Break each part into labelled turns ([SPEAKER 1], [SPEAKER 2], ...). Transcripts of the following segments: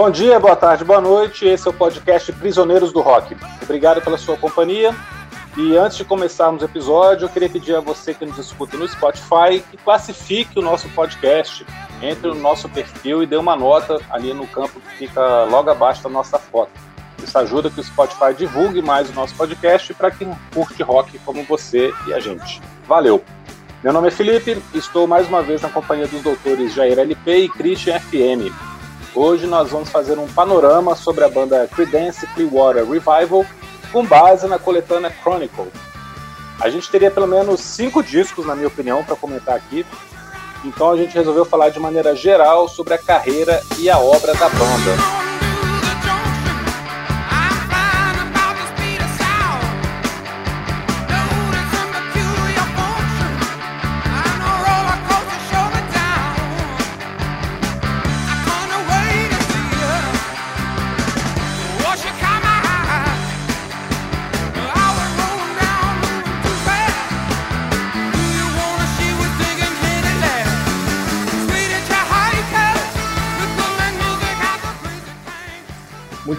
[SPEAKER 1] Bom dia, boa tarde, boa noite. Esse é o podcast Prisioneiros do Rock. Obrigado pela sua companhia. E antes de começarmos o episódio, eu queria pedir a você que nos escuta no Spotify que classifique o nosso podcast, entre no nosso perfil e dê uma nota ali no campo que fica logo abaixo da nossa foto. Isso ajuda que o Spotify divulgue mais o nosso podcast para quem curte rock como você e a gente. Valeu! Meu nome é Felipe, estou mais uma vez na companhia dos doutores Jair LP e Christian FM. Hoje nós vamos fazer um panorama sobre a banda Creedence Clearwater Revival com base na coletânea Chronicle. A gente teria pelo menos cinco discos, na minha opinião, para comentar aqui. Então a gente resolveu falar de maneira geral sobre a carreira e a obra da banda.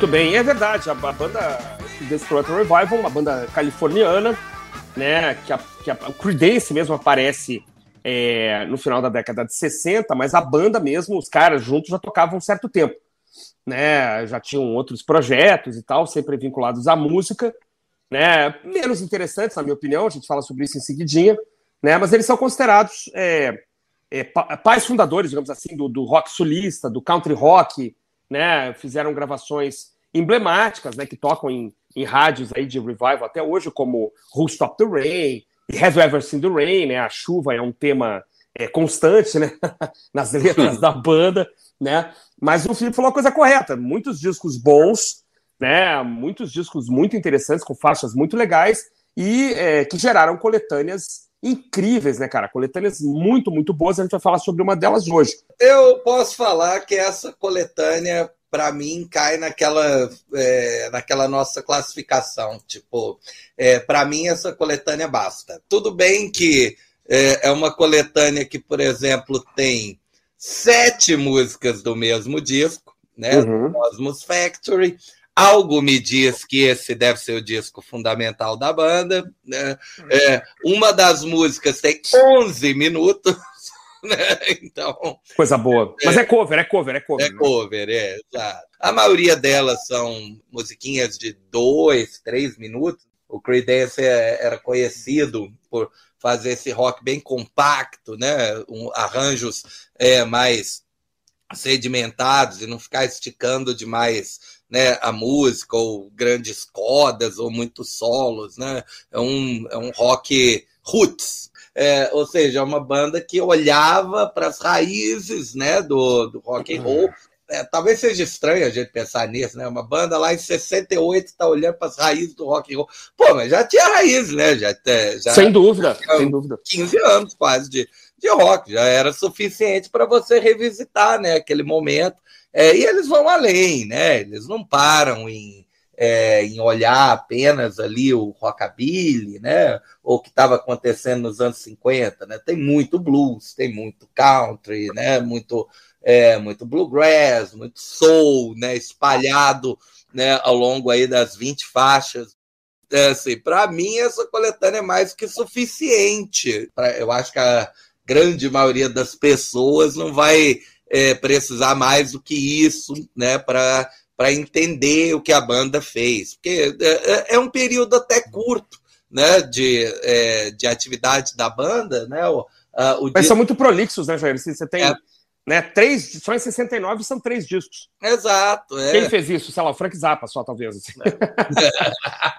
[SPEAKER 2] Muito bem, é verdade. A, a banda Destroyer Revival, uma banda californiana, né? Que, a, que a, o Creedence mesmo aparece é, no final da década de 60, mas a banda mesmo, os caras juntos já tocavam um certo tempo. Né, já tinham outros projetos e tal, sempre vinculados à música, né, menos interessantes, na minha opinião, a gente fala sobre isso em seguidinha, né, mas eles são considerados é, é, pais fundadores, digamos assim, do, do rock sulista, do country rock, né, fizeram gravações emblemáticas, né, que tocam em, em rádios aí de revival até hoje, como Who Stop the Rain e Have You Ever Seen the Rain, né, a chuva é um tema é, constante, né, nas letras da banda, né, mas o Felipe falou a coisa correta, muitos discos bons, né, muitos discos muito interessantes, com faixas muito legais, e é, que geraram coletâneas incríveis, né, cara? Coletâneas muito, muito boas. A gente vai falar sobre uma delas hoje.
[SPEAKER 3] Eu posso falar que essa coletânea, para mim, cai naquela, é, naquela nossa classificação. Tipo, é, para mim, essa coletânea basta. Tudo bem que é, é uma coletânea que, por exemplo, tem sete músicas do mesmo disco, né? Uhum. Cosmos Factory Algo me diz que esse deve ser o disco fundamental da banda. Né? É, uma das músicas tem 11 minutos. Né? Então.
[SPEAKER 2] Coisa boa. Mas é, é cover, é cover, é cover.
[SPEAKER 3] É né? cover, é, exato. A maioria delas são musiquinhas de dois, três minutos. O Creedence é, era conhecido por fazer esse rock bem compacto, né? Um, arranjos é, mais sedimentados e não ficar esticando demais né, a música, ou grandes codas, ou muitos solos, né? É um, é um rock roots, é, ou seja, é uma banda que olhava para as raízes né, do, do rock and roll. É, talvez seja estranho a gente pensar nisso, né? Uma banda lá em 68 está olhando para as raízes do rock and roll. Pô, mas já tinha raiz, né? Já, já,
[SPEAKER 2] sem dúvida, sem dúvida.
[SPEAKER 3] 15 anos quase de, de rock, já era suficiente para você revisitar né, aquele momento é, e eles vão além, né? Eles não param em, é, em olhar apenas ali o rockabilly, né? Ou o que estava acontecendo nos anos 50, né? Tem muito blues, tem muito country, né? Muito, é, muito bluegrass, muito soul, né? Espalhado né? ao longo aí das 20 faixas. É, assim, para mim, essa coletânea é mais que suficiente. Eu acho que a grande maioria das pessoas não vai é, precisar mais do que isso, né, para para entender o que a banda fez, porque é, é, é um período até curto, né, de, é, de atividade da banda, né? O,
[SPEAKER 2] o Mas são muito prolixos, né, Jair? Você tem é. né, três, só em 69 são três discos.
[SPEAKER 3] Exato.
[SPEAKER 2] É. Quem fez isso? Sei lá, o Frank Zappa só, talvez. Assim.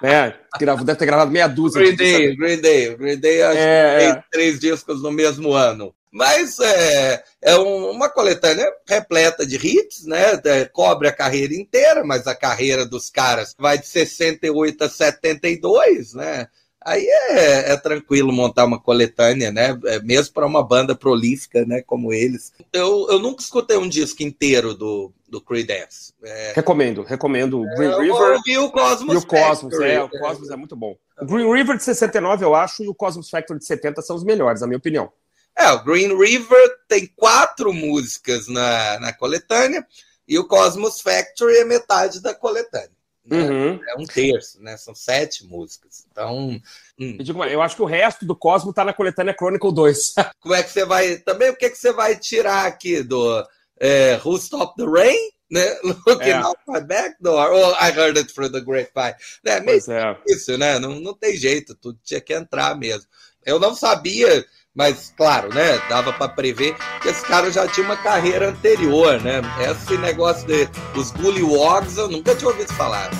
[SPEAKER 2] É. né? Deve ter gravado meia dúzia.
[SPEAKER 3] Green Day, Green Day. Green Day acho é, que tem três discos no mesmo ano. Mas é, é um, uma coletânea repleta de hits, né? É, cobre a carreira inteira, mas a carreira dos caras vai de 68 a 72, né? Aí é, é tranquilo montar uma coletânea, né? É, mesmo para uma banda prolífica, né? Como eles. Eu, eu nunca escutei um disco inteiro do, do Creedence.
[SPEAKER 2] É... Recomendo, recomendo.
[SPEAKER 3] Green é, River e o Cosmos.
[SPEAKER 2] E o Cosmos, Factory. é, o Cosmos é muito bom. O Green River de 69, eu acho, e o Cosmos Factory de 70 são os melhores, na minha opinião.
[SPEAKER 3] É, o Green River tem quatro músicas na, na coletânea. E o Cosmos Factory é metade da coletânea. Né?
[SPEAKER 2] Uhum.
[SPEAKER 3] É um terço, né? São sete músicas. Então. hum.
[SPEAKER 2] Eu, digo, eu acho que o resto do Cosmo tá na coletânea Chronicle 2.
[SPEAKER 3] Como é que você vai. Também o que, que você vai tirar aqui do é, Who Stopped the Rain? Né? Looking
[SPEAKER 2] É.
[SPEAKER 3] out my back door. Or I heard it through the grapevine. Né? Meio
[SPEAKER 2] Pois é.
[SPEAKER 3] isso, né? Não, não tem jeito, tudo tinha que entrar mesmo. Eu não sabia, mas claro, né? Dava para prever que esse cara já tinha uma carreira anterior, né? Esse negócio de os Gullywogs eu nunca tinha ouvido falar.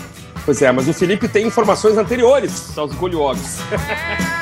[SPEAKER 2] Pois é, mas o Felipe tem informações anteriores aos Goliogs.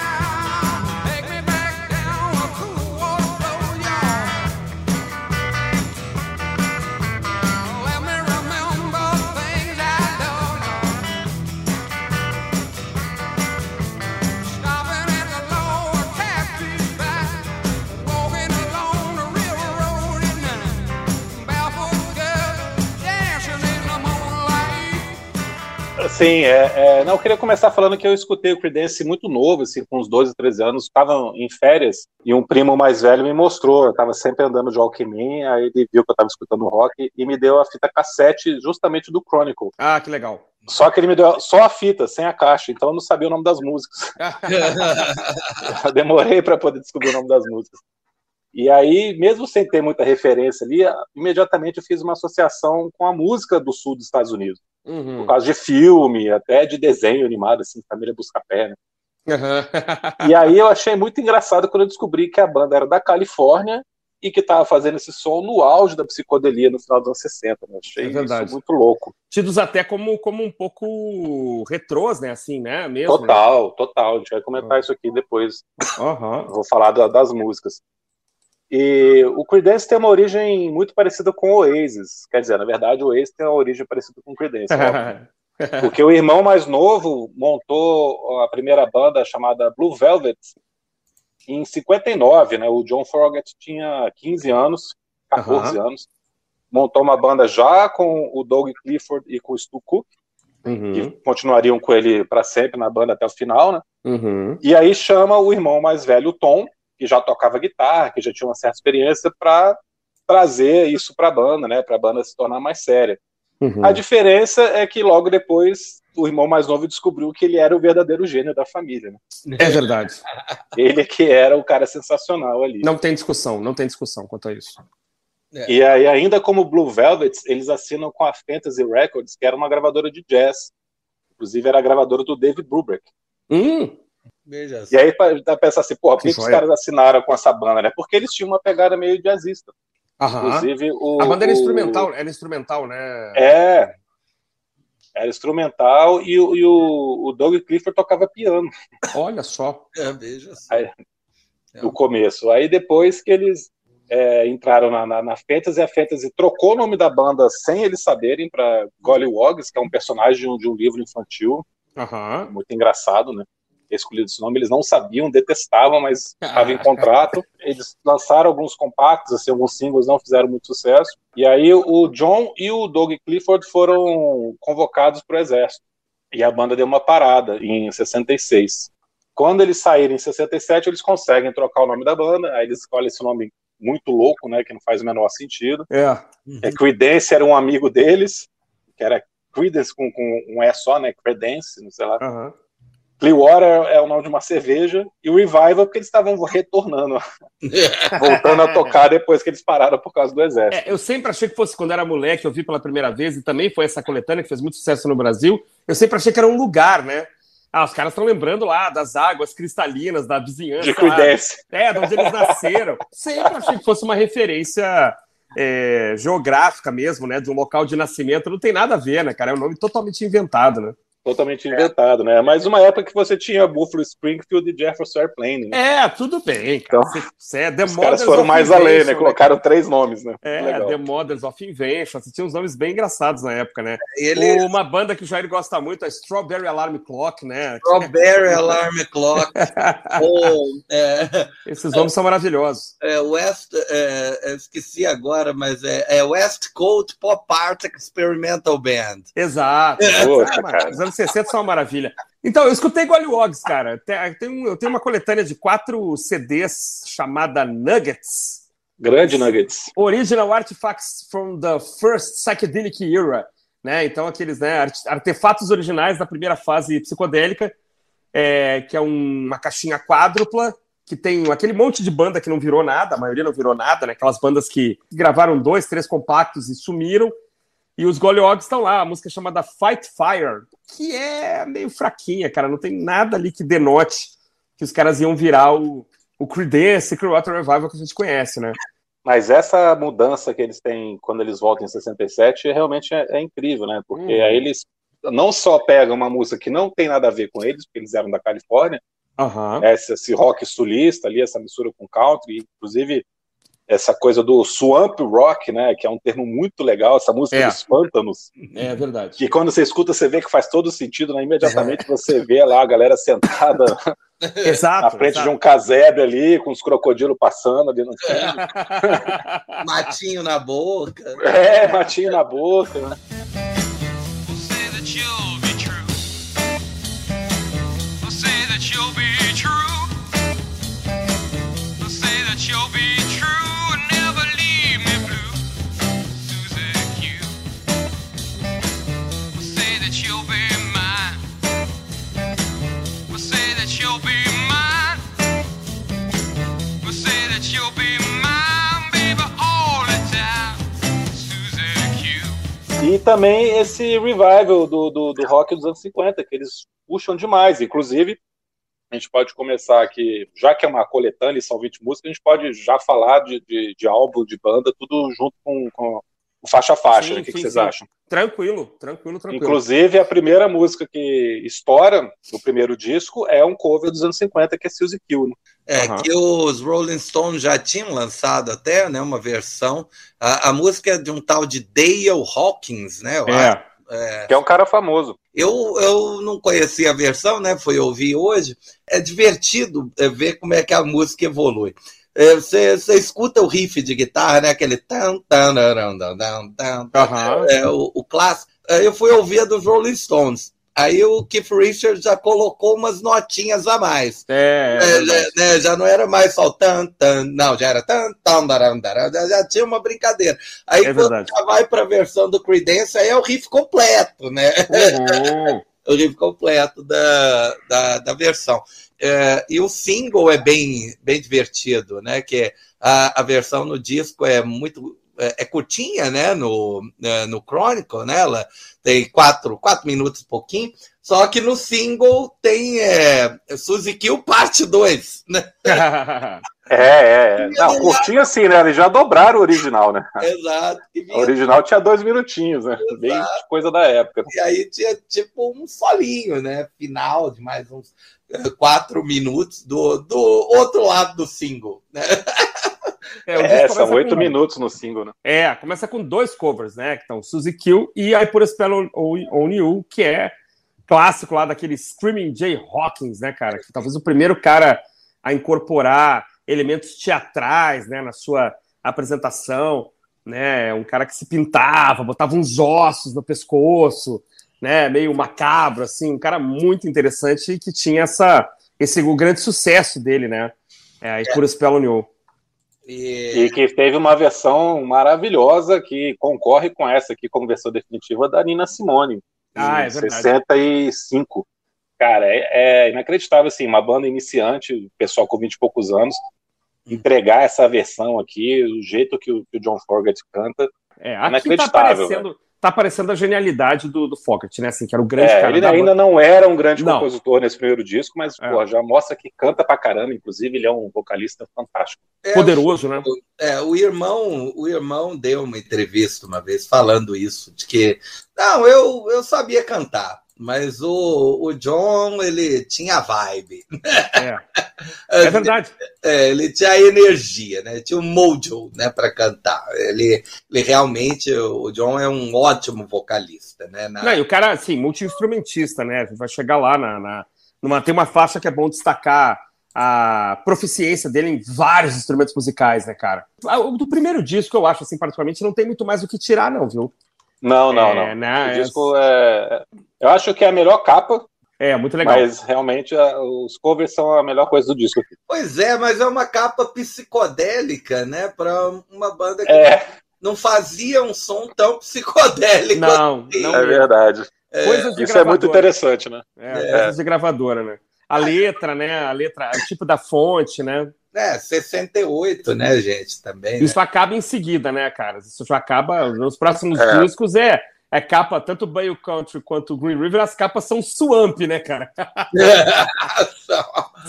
[SPEAKER 1] Assim, é, é, não, eu queria começar falando que eu escutei o Creedence muito novo, assim, com uns 12, 13 anos, estava em férias, e um primo mais velho me mostrou, eu estava sempre andando de Alckmin, aí ele viu que eu estava escutando rock e me deu a fita cassete justamente do Chronicle.
[SPEAKER 2] Ah, que legal.
[SPEAKER 1] Só que ele me deu só a fita, sem a caixa, então eu não sabia o nome das músicas. Demorei para poder descobrir o nome das músicas. E aí, mesmo sem ter muita referência ali, imediatamente eu fiz uma associação com a música do sul dos Estados Unidos.
[SPEAKER 2] Uhum.
[SPEAKER 1] Por causa de filme, até de desenho animado, assim, Família Buscapé, né?
[SPEAKER 2] Uhum.
[SPEAKER 1] E aí eu achei muito engraçado quando eu descobri que a banda era da Califórnia e que estava fazendo esse som no auge da psicodelia no final dos anos 60. Né? Achei
[SPEAKER 2] É
[SPEAKER 1] isso muito louco.
[SPEAKER 2] Tidos até como, como um pouco retrôs, né? Assim, né? Mesmo.
[SPEAKER 1] Total, total. A gente vai comentar
[SPEAKER 2] Ah.
[SPEAKER 1] isso aqui depois.
[SPEAKER 2] Aham.
[SPEAKER 1] Vou falar da- das músicas. E o Creedence tem uma origem muito parecida com o Oasis. Quer dizer, na verdade, o Oasis tem uma origem parecida com o Creedence. óbvio. Porque o irmão mais novo montou a primeira banda chamada Blue Velvet em 59, né? O John Fogerty tinha 15 anos, 14 anos. Montou uma banda já com o Doug Clifford e com o Stu Cook,
[SPEAKER 2] Uhum.
[SPEAKER 1] que continuariam com ele para sempre na banda até o final, né?
[SPEAKER 2] Uhum.
[SPEAKER 1] E aí chama o irmão mais velho, o Tom, que já tocava guitarra, que já tinha uma certa experiência, para trazer isso para a banda, né? Para a banda se tornar mais séria.
[SPEAKER 2] Uhum.
[SPEAKER 1] A diferença é que logo depois o irmão mais novo descobriu que ele era o verdadeiro gênio da família. Né?
[SPEAKER 2] É verdade.
[SPEAKER 1] Ele que era o cara sensacional ali.
[SPEAKER 2] Não tem discussão, não tem discussão quanto a isso.
[SPEAKER 1] E aí, ainda como Blue Velvets, eles assinam com a Fantasy Records, que era uma gravadora de jazz. Inclusive, era a gravadora do David Brubeck.
[SPEAKER 2] Hum,
[SPEAKER 3] Veja
[SPEAKER 1] E aí, pra pensar assim, porra, por que,
[SPEAKER 2] Que
[SPEAKER 1] que os
[SPEAKER 2] joia.
[SPEAKER 1] caras assinaram com essa banda, né? Porque eles tinham uma pegada meio jazzista.
[SPEAKER 2] aham.
[SPEAKER 1] Inclusive, o.
[SPEAKER 2] A banda era
[SPEAKER 1] o-
[SPEAKER 2] instrumental, era instrumental, né?
[SPEAKER 1] É. Era instrumental e, o- e o, o Doug Clifford tocava piano
[SPEAKER 2] Olha só.
[SPEAKER 3] É, veja só.
[SPEAKER 1] Aí- no começo. Aí depois que eles é, entraram na, na, na Fantasy, a Fantasy trocou o nome da banda sem eles saberem para Gollywogs, que é um personagem de um, de um livro infantil,
[SPEAKER 2] Aham.
[SPEAKER 1] muito engraçado, né? Escolhido esse nome, eles não sabiam, detestavam, mas estava em contrato. Eles lançaram alguns compactos, assim, alguns singles não fizeram muito sucesso. E aí o John e o Doug Clifford foram convocados para o exército. E a banda deu uma parada em 66. Quando eles saírem em 67, eles conseguem trocar o nome da banda, aí eles escolhem esse nome muito louco, né, que não faz o menor sentido.
[SPEAKER 2] É.
[SPEAKER 1] É, Creedence era um amigo deles, que era Creedence com, com um E só, né, Credence, não sei lá.
[SPEAKER 2] Aham.
[SPEAKER 1] Clearwater é o nome de uma cerveja, e o Revival porque eles estavam retornando, voltando a tocar depois que eles pararam por causa do exército.
[SPEAKER 2] É, eu sempre achei que fosse quando era moleque, eu vi pela primeira vez, e também foi essa coletânea que fez muito sucesso no Brasil. Eu sempre achei que era um lugar, né? Ah, os caras estão lembrando lá das águas cristalinas da vizinhança.
[SPEAKER 1] de. Creedence.
[SPEAKER 2] É, de onde eles nasceram. Sempre achei que fosse uma referência é, geográfica mesmo, né? De um local de nascimento. Não tem nada a ver, né, cara? É um nome totalmente inventado, né?
[SPEAKER 1] Totalmente inventado, né? Mas uma época que você tinha Buffalo Springfield e Jefferson Airplane, né?
[SPEAKER 2] É, tudo bem, cara.
[SPEAKER 1] Então,
[SPEAKER 2] Você é
[SPEAKER 1] Os caras foram mais além,
[SPEAKER 2] Invention,
[SPEAKER 1] né? Colocaram três nomes, né?
[SPEAKER 2] É,
[SPEAKER 1] Legal.
[SPEAKER 2] The Mothers of Invention. Você tinha uns nomes bem engraçados na época, né?
[SPEAKER 3] Ele
[SPEAKER 2] Uma banda que o Jair gosta muito, a Strawberry Alarm Clock, né?
[SPEAKER 3] Strawberry Alarm Clock. ou, é,
[SPEAKER 2] Esses nomes são maravilhosos.
[SPEAKER 3] é, West, é, eu esqueci agora, mas é, é West Coast Pop Art Experimental Band.
[SPEAKER 2] Exato.
[SPEAKER 1] Poxa,
[SPEAKER 2] Mas
[SPEAKER 1] cara.
[SPEAKER 2] Os anos 60 são uma maravilha. Então, eu escutei Gollywogs, cara. Eu tenho uma coletânea de quatro CDs chamada Nuggets.
[SPEAKER 1] Grande Nuggets.
[SPEAKER 2] Original Artifacts from the First Psychedelic Era. Né? Então, aqueles né, arte- artefatos originais da primeira fase psicodélica, é, que é um- uma caixinha quádrupla, que tem aquele monte de banda que não virou nada, a maioria não virou nada, né? aquelas bandas que gravaram dois, três compactos e sumiram. E os Goliogs estão lá, a música é chamada Fight Fire, que é meio fraquinha, cara, não tem nada ali que denote que os caras iam virar o, o Creedence Clearwater Revival que a gente conhece, né?
[SPEAKER 1] Mas essa mudança que eles têm quando eles voltam em 67 realmente é, é incrível, né? Porque
[SPEAKER 2] Hum.
[SPEAKER 1] aí eles não só pegam uma música que não tem nada a ver com eles, porque eles eram da Califórnia, né? esse, esse rock sulista ali, essa mistura com country, inclusive essa coisa do swamp rock, né? Que é um termo muito legal, essa música
[SPEAKER 2] É.
[SPEAKER 1] dos pântanos,
[SPEAKER 2] É verdade.
[SPEAKER 1] que quando você escuta, você vê que faz todo sentido, né? Imediatamente você vê lá a galera sentada
[SPEAKER 2] Exato.
[SPEAKER 1] na frente de um casebre ali, com os crocodilos passando ali no fundo.
[SPEAKER 3] Matinho na boca.
[SPEAKER 1] É, matinho na boca, né? Também esse revival do, do, do rock dos anos 50, que eles puxam demais. Inclusive, a gente pode começar aqui, já que é uma coletânea e são 20 músicas, a gente pode já falar de, de, de álbum, de banda, tudo junto com, com faixa a faixa.
[SPEAKER 2] Sim?
[SPEAKER 1] O que, que
[SPEAKER 2] sim,
[SPEAKER 1] vocês
[SPEAKER 2] sim.
[SPEAKER 1] acham?
[SPEAKER 2] Tranquilo, tranquilo, tranquilo.
[SPEAKER 1] Inclusive, a primeira música que estoura no primeiro disco é um cover dos anos 50, que é Suzy Kill. Né?
[SPEAKER 3] É,
[SPEAKER 2] Aham.
[SPEAKER 3] que os Rolling Stones já tinham lançado até, né, uma versão. A, a música é de um tal de Dale Hawkins, né?
[SPEAKER 2] É.
[SPEAKER 3] É,
[SPEAKER 1] Que é um cara famoso.
[SPEAKER 3] eu, eu não conhecia a versão, né? Fui ouvir hoje. É divertido é, ver como é que a música evolui. É, Você você escuta o riff de guitarra, né? Aquele tan, tan, tan, tan, tan, tan,
[SPEAKER 2] Aham.
[SPEAKER 3] é, o, o clássico. Aí eu fui ouvir a dos Rolling Stones. Aí o Keith Richards já colocou umas notinhas a mais.
[SPEAKER 2] É, é
[SPEAKER 3] É,
[SPEAKER 2] verdade.
[SPEAKER 3] já, né, já não era mais só tan, tan, não, já era tan, tan, daram, daram, já, já tinha uma brincadeira. Aí
[SPEAKER 2] É
[SPEAKER 3] quando já vai para a versão do Creedence, aí é o riff completo, né?
[SPEAKER 2] Uhum.
[SPEAKER 3] o riff completo da, da, da versão. É, e o single é bem, bem divertido, né? Que a, a versão no disco é muito é, é curtinha, né? No, é, no Chronicle, né? Ela tem quatro, quatro minutos e pouquinho. Só que no single tem é, Suzy Kill parte 2, né?
[SPEAKER 1] É, é, é. Não, curtinho assim, né? Eles já dobraram o original, né?
[SPEAKER 3] Exato.
[SPEAKER 1] O original tinha dois minutinhos, né? Bem coisa da época.
[SPEAKER 3] e aí tinha tipo um solinho, né? Final de mais uns é, quatro minutos do, do outro lado do single, né?
[SPEAKER 2] É, o
[SPEAKER 1] É, são oito minutos no single, né?
[SPEAKER 2] É, começa com dois covers, né? Que estão Suzy Kill e I Put a Spell on, You, que é clássico lá daquele Screaming Jay Hawkins, né, cara? Que talvez o primeiro cara a incorporar elementos teatrais, né, na sua apresentação, né? Um cara que se pintava, botava uns ossos no pescoço, né? Meio macabro, assim, um cara muito interessante e que tinha essa, esse o grande sucesso dele, né? É, I Put a Spell on You.
[SPEAKER 3] E,
[SPEAKER 1] E que teve uma versão maravilhosa que concorre com essa aqui como versão definitiva da Nina Simone.
[SPEAKER 2] Ah,
[SPEAKER 1] em
[SPEAKER 2] é verdade.
[SPEAKER 1] 65. Cara, é, é inacreditável, assim, uma banda iniciante, pessoal com 20 e poucos anos, entregar essa versão aqui, o jeito que o, que o John Fogerty canta.
[SPEAKER 2] É, aqui tá
[SPEAKER 1] Inacreditável,
[SPEAKER 2] aparecendo, tá aparecendo a genialidade do, do Fogerty, né? Assim, que era o grande
[SPEAKER 1] É,
[SPEAKER 2] cara
[SPEAKER 1] ele
[SPEAKER 2] da
[SPEAKER 1] ainda
[SPEAKER 2] banda.
[SPEAKER 1] não era um grande
[SPEAKER 2] Não.
[SPEAKER 1] compositor nesse primeiro disco, mas
[SPEAKER 2] É.
[SPEAKER 1] pô, já mostra que canta pra caramba, inclusive ele é um vocalista fantástico.
[SPEAKER 3] é,
[SPEAKER 2] poderoso, né?
[SPEAKER 3] É, o irmão, o irmão deu uma entrevista uma vez falando isso, de que não, eu, eu sabia cantar, mas o, o John ele tinha vibe,
[SPEAKER 2] É, é verdade.
[SPEAKER 3] É, ele tinha energia, né? Tinha um mojo, né, para cantar. Ele, ele realmente, o John é um ótimo vocalista, né? Na-
[SPEAKER 2] Não, e o cara, assim, multi-instrumentista, né? A vai chegar lá na, na- numa, tem uma faixa que é bom destacar a proficiência dele em vários instrumentos musicais, né, cara? Ah, O do primeiro disco, eu acho, assim, particularmente, não tem muito mais o que tirar, não, viu?
[SPEAKER 1] Não, não,
[SPEAKER 2] É,
[SPEAKER 1] não.
[SPEAKER 2] né,
[SPEAKER 1] O disco é. Eu acho que é a melhor capa
[SPEAKER 2] É, muito legal.
[SPEAKER 1] Mas realmente os covers são a melhor coisa do disco.
[SPEAKER 3] Pois é, mas é uma capa psicodélica, né? Para uma banda que
[SPEAKER 1] É,
[SPEAKER 3] não fazia um som tão psicodélico.
[SPEAKER 2] Não, não
[SPEAKER 1] é verdade.
[SPEAKER 2] Coisas de
[SPEAKER 1] Isso é muito
[SPEAKER 2] gravadora.
[SPEAKER 1] interessante, né?
[SPEAKER 2] É, coisas de gravadora, né? A letra, né? A letra, o tipo da fonte, né?
[SPEAKER 3] É, 68, né, gente? Também. né?
[SPEAKER 2] Isso acaba em seguida, né, cara? Isso já acaba nos próximos
[SPEAKER 1] É.
[SPEAKER 2] discos. É, é capa, tanto Bayou Country quanto Green River, as capas são swamp, né, cara?